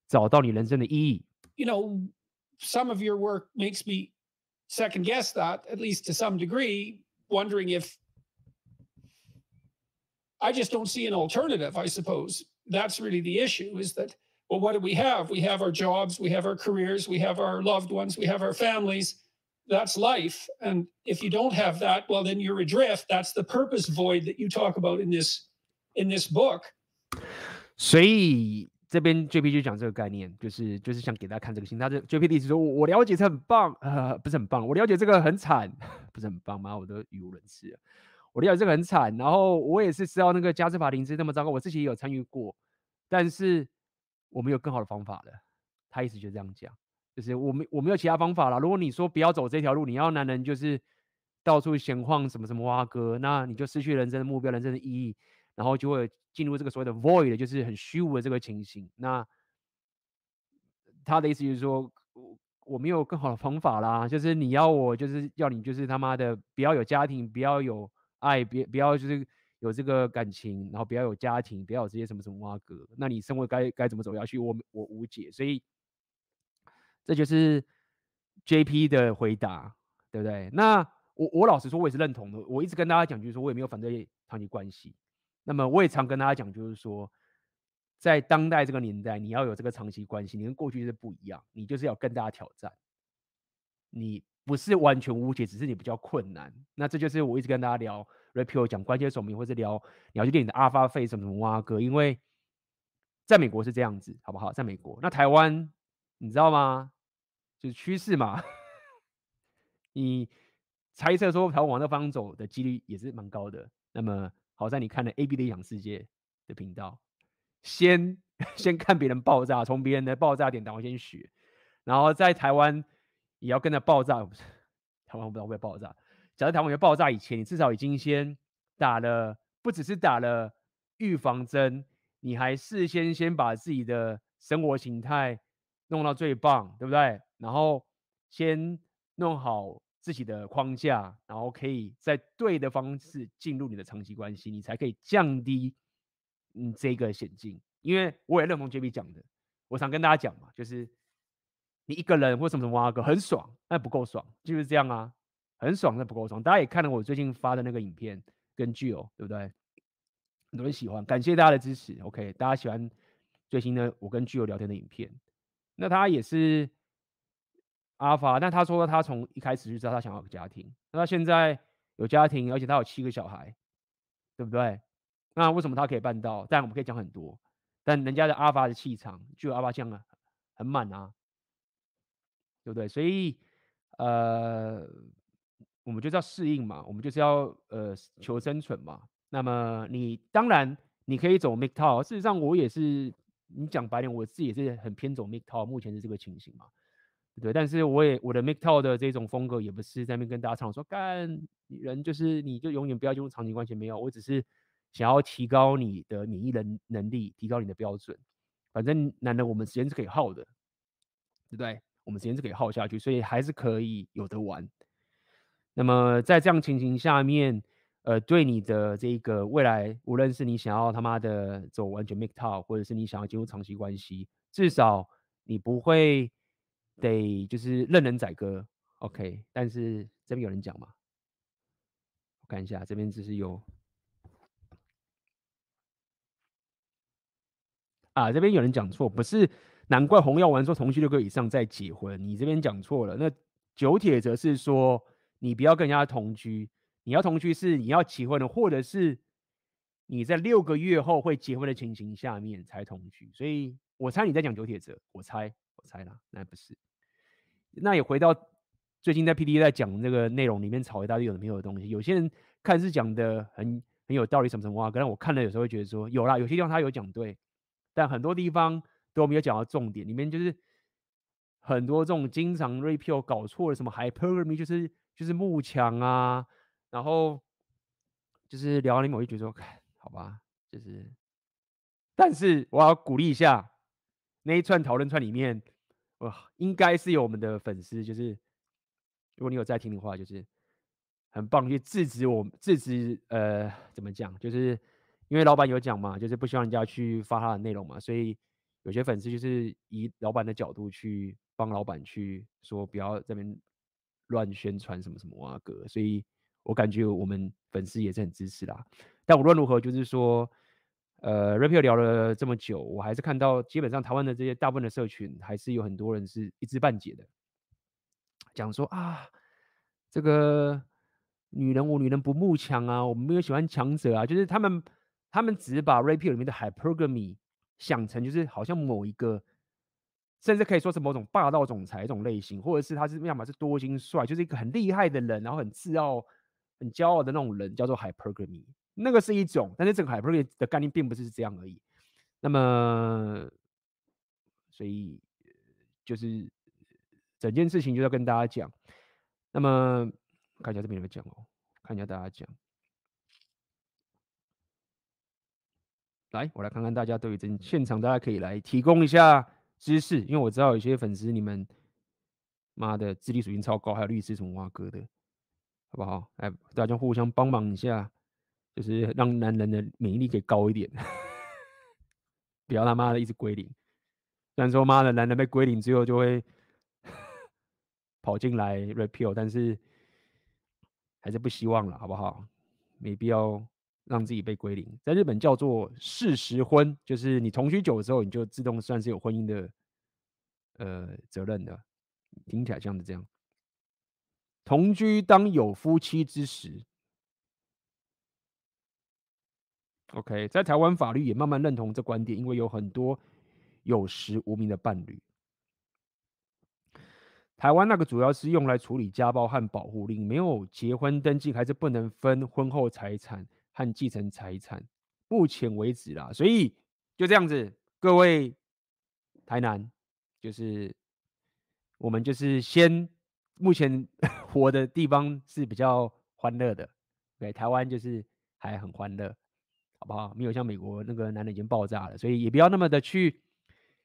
找到你人生的意义。You know, some of your work makes me second guess that, at least to some degree, wondering if I just don't see an alternative, I suppose. That's really the issue is that, well, what do we have? We have our jobs, we have our careers, we have our loved ones, we have our families That's life. And if you don't have that, well, then you're adrift. That's the purpose void that you talk about in this in this book. 所以这边 JP 就讲这个概念，就是就是想给大家看这个心。他这 JP 的意思说，我了解这很棒，呃，不是很棒。我了解这个很惨，[LAUGHS] 不是很棒吗？我都语无伦次。我了解这个很惨，然后我也是知道那个加斯法庭是那么糟糕，我自己也有参与过，但是我们有更好的方法了。他意思就这样讲。就是我没我没有其他方法了。如果你说不要走这条路，你要男人就是到处闲晃什么什么挖哥，那你就失去人生的目标、人生的意义，然后就会进入这个所谓的 void，就是很虚无的这个情形。那他的意思就是说，我我没有更好的方法啦。就是你要我，就是要你，就是他妈的不要有家庭，不要有爱，别不要就是有这个感情，然后不要有家庭，不要有这些什么什么挖哥。那你生活该该怎么走下去？我我无解，所以。这就是 JP 的回答，对不对？那我我老实说，我也是认同的。我一直跟大家讲，就是说我也没有反对长期关系。那么我也常跟大家讲，就是说，在当代这个年代，你要有这个长期关系，你跟过去是不一样。你就是要跟大家挑战。你不是完全无解，只是你比较困难。那这就是我一直跟大家聊 Repeal 讲关系说明，或是聊你要去练你的 Alpha Face 什么什么挖哥，因为在美国是这样子，好不好？在美国，那台湾。你知道吗？就是趋势嘛。你猜测说，台湾往那方走的几率也是蛮高的。那么好在你看了 AB 的养世界的频道，先 [LAUGHS] 先看别人爆炸，从别人的爆炸点，然后先学，然后在台湾也要跟着爆炸。台湾不知道会不会爆炸。假如台湾要爆炸以前，你至少已经先打了，不只是打了预防针，你还事先先把自己的生活形态。弄到最棒，对不对？然后先弄好自己的框架，然后可以在对的方式进入你的长期关系，你才可以降低嗯这个险境。因为我也认同 JB 讲的，我常跟大家讲嘛，就是你一个人或什么什么挖个很爽，那不够爽，就是这样啊，很爽那不够爽。大家也看了我最近发的那个影片跟剧哦，对不对？很多人喜欢，感谢大家的支持。OK，大家喜欢最新的我跟剧友聊天的影片。那他也是阿法，那他说他从一开始就知道他想要个家庭，那他现在有家庭，而且他有七个小孩，对不对？那为什么他可以办到？但我们可以讲很多，但人家的阿法的气场就阿法这样啊，很满啊，对不对？所以呃，我们就是要适应嘛，我们就是要呃求生存嘛。那么你当然你可以走 MGTOW，事实上我也是。你讲白点，我自己也是很偏走 MGTOW，目前是这个情形嘛，对，对，但是我也我的 MGTOW 的这种风格也不是在那边跟大家唱说干人就是你就永远不要进入长期关系，没有，我只是想要提高你的免疫能能力，提高你的标准。反正男人我们时间是可以耗的，对不对？我们时间是可以耗下去，所以还是可以有得玩。那么在这样情形下面。呃，对你的这个未来，无论是你想要他妈的走完全 make town 或者是你想要进入长期关系，至少你不会得就是任人宰割，OK？但是这边有人讲吗？我看一下，这边只是有啊，这边有人讲错，不是，难怪洪耀文说同居六个以上再结婚，你这边讲错了。那九铁则是说你不要跟人家同居。你要同居是你要结婚的，或者是你在六个月后会结婚的情形下面才同居。所以我猜你在讲九铁则，我猜我猜啦，那不是。那也回到最近在 PTT 在讲那个内容里面吵一大堆有没有的东西。有些人看是讲的很很有道理什么什么话，但我看了有时候会觉得说有啦，有些地方他有讲对，但很多地方都没有讲到重点，里面就是很多这种经常 repeal 搞错了，什么 hypergamy 就是就是慕强啊，然后就是聊完里面我就觉得说，好吧，就是，但是我要鼓励一下那一串讨论串里面，哇，应该是有我们的粉丝，就是如果你有在听的话，就是。很棒，去制止我制止呃，怎么讲？就是因为老板有讲嘛，就是不希望人家去发他的内容嘛，所以有些粉丝就是以老板的角度去帮老板去说，不要这边乱宣传什么什么啊哥。所以我感觉我们粉丝也是很支持啦。但无论如何，就是说，呃，Repeal 聊了这么久，我还是看到基本上台湾的这些大部分的社群，还是有很多人是一知半解的，讲说啊，这个。女人无女人不慕强啊，我们没有喜欢强者啊，就是他们，他们只是把 Repeal 里面的 Hypergamy 想成就是好像某一个，甚至可以说是某种霸道总裁一种类型，或者是他是要么是多金帅，就是一个很厉害的人，然后很自傲、很骄傲的那种人，叫做 Hypergamy，那个是一种，但是这个 Hypergamy 的概念并不是这样而已。那么，所以就是整件事情就要跟大家讲，那么。看一下这边有没有讲哦，看一下大家讲。来，我来看看大家对于这现场，大家可以来提供一下知识，因为我知道有些粉丝你们妈的智力水平超高，还有律师什么挖哥的，好不好？哎，大家互相帮忙一下，就是让男人的免疫力给高一点，[LAUGHS] 不要他妈的一直归零。虽然说妈的男人被归零之后就会 [LAUGHS] 跑进来 repeal，但是。还是不希望了，好不好？没必要让自己被归零。在日本叫做事实婚，就是你同居久之后，你就自动算是有婚姻的呃责任的。听起来像是这样。同居当有夫妻之实。OK，在台湾法律也慢慢认同这观点，因为有很多有实无名的伴侣。台湾那个主要是用来处理家暴和保护令，没有结婚登记还是不能分婚后财产和继承财产，目前为止啦。所以就这样子，各位台南，就是我们就是先目前 [LAUGHS] 活的地方是比较欢乐的，对，台湾就是还很欢乐，好不好？没有像美国那个男的已经爆炸了，所以也不要那么的去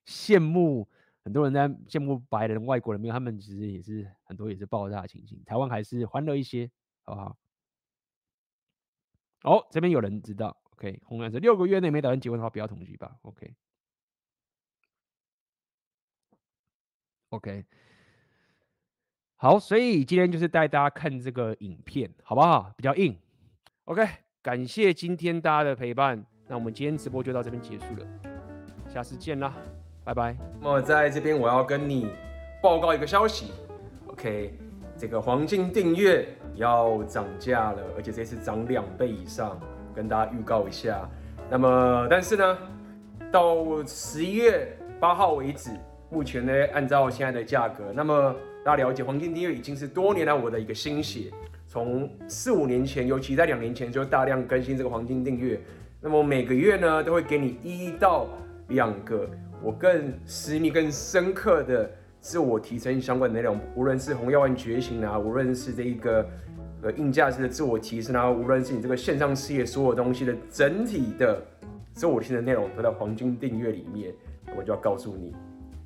羡慕。很多人在羡慕白人、外国人，没有他们其实也是很多也是爆炸的情形。台湾还是欢乐一些，好不好？哦，这边有人知道，OK，红蓝色六个月内没打算结婚的话，不要同居吧、OK OK、好，所以今天就是带大家看这个影片，好不好？比较硬，OK，感谢今天大家的陪伴，那我们今天直播就到这边结束了，下次见啦。拜拜。那么在这边，我要跟你报告一个消息。OK，这个黄金订阅要涨价了，而且这次涨两倍以上，跟大家预告一下。那么，但是呢，到十一月八号为止，目前呢，按照现在的价格，那么大家了解，黄金订阅已经是多年来我的一个心血。从四五年前，尤其在两年前就大量更新这个黄金订阅。那么每个月呢，都会给你一到两个。我更私密、更深刻的自我提升相关的内容，无论是红药丸觉醒啊，无论是这一个呃硬价值的自我提升啊，无论是你这个线上事业所有东西的整体的自我提升的内容，都在黄金订阅里面。我就要告诉你，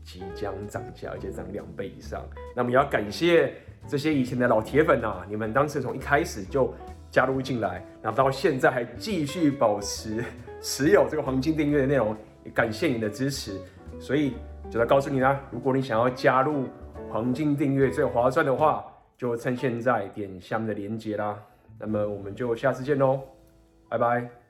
即将涨价，而且涨两倍以上。那么也要感谢这些以前的老铁粉啊，你们当时从一开始就加入进来，然后到现在还继续保持持有这个黄金订阅的内容。也感谢你的支持，所以就来告诉你啦，如果你想要加入黄金订阅最划算的话，就趁现在点下面的链接啦。那么我们就下次见喽，拜拜。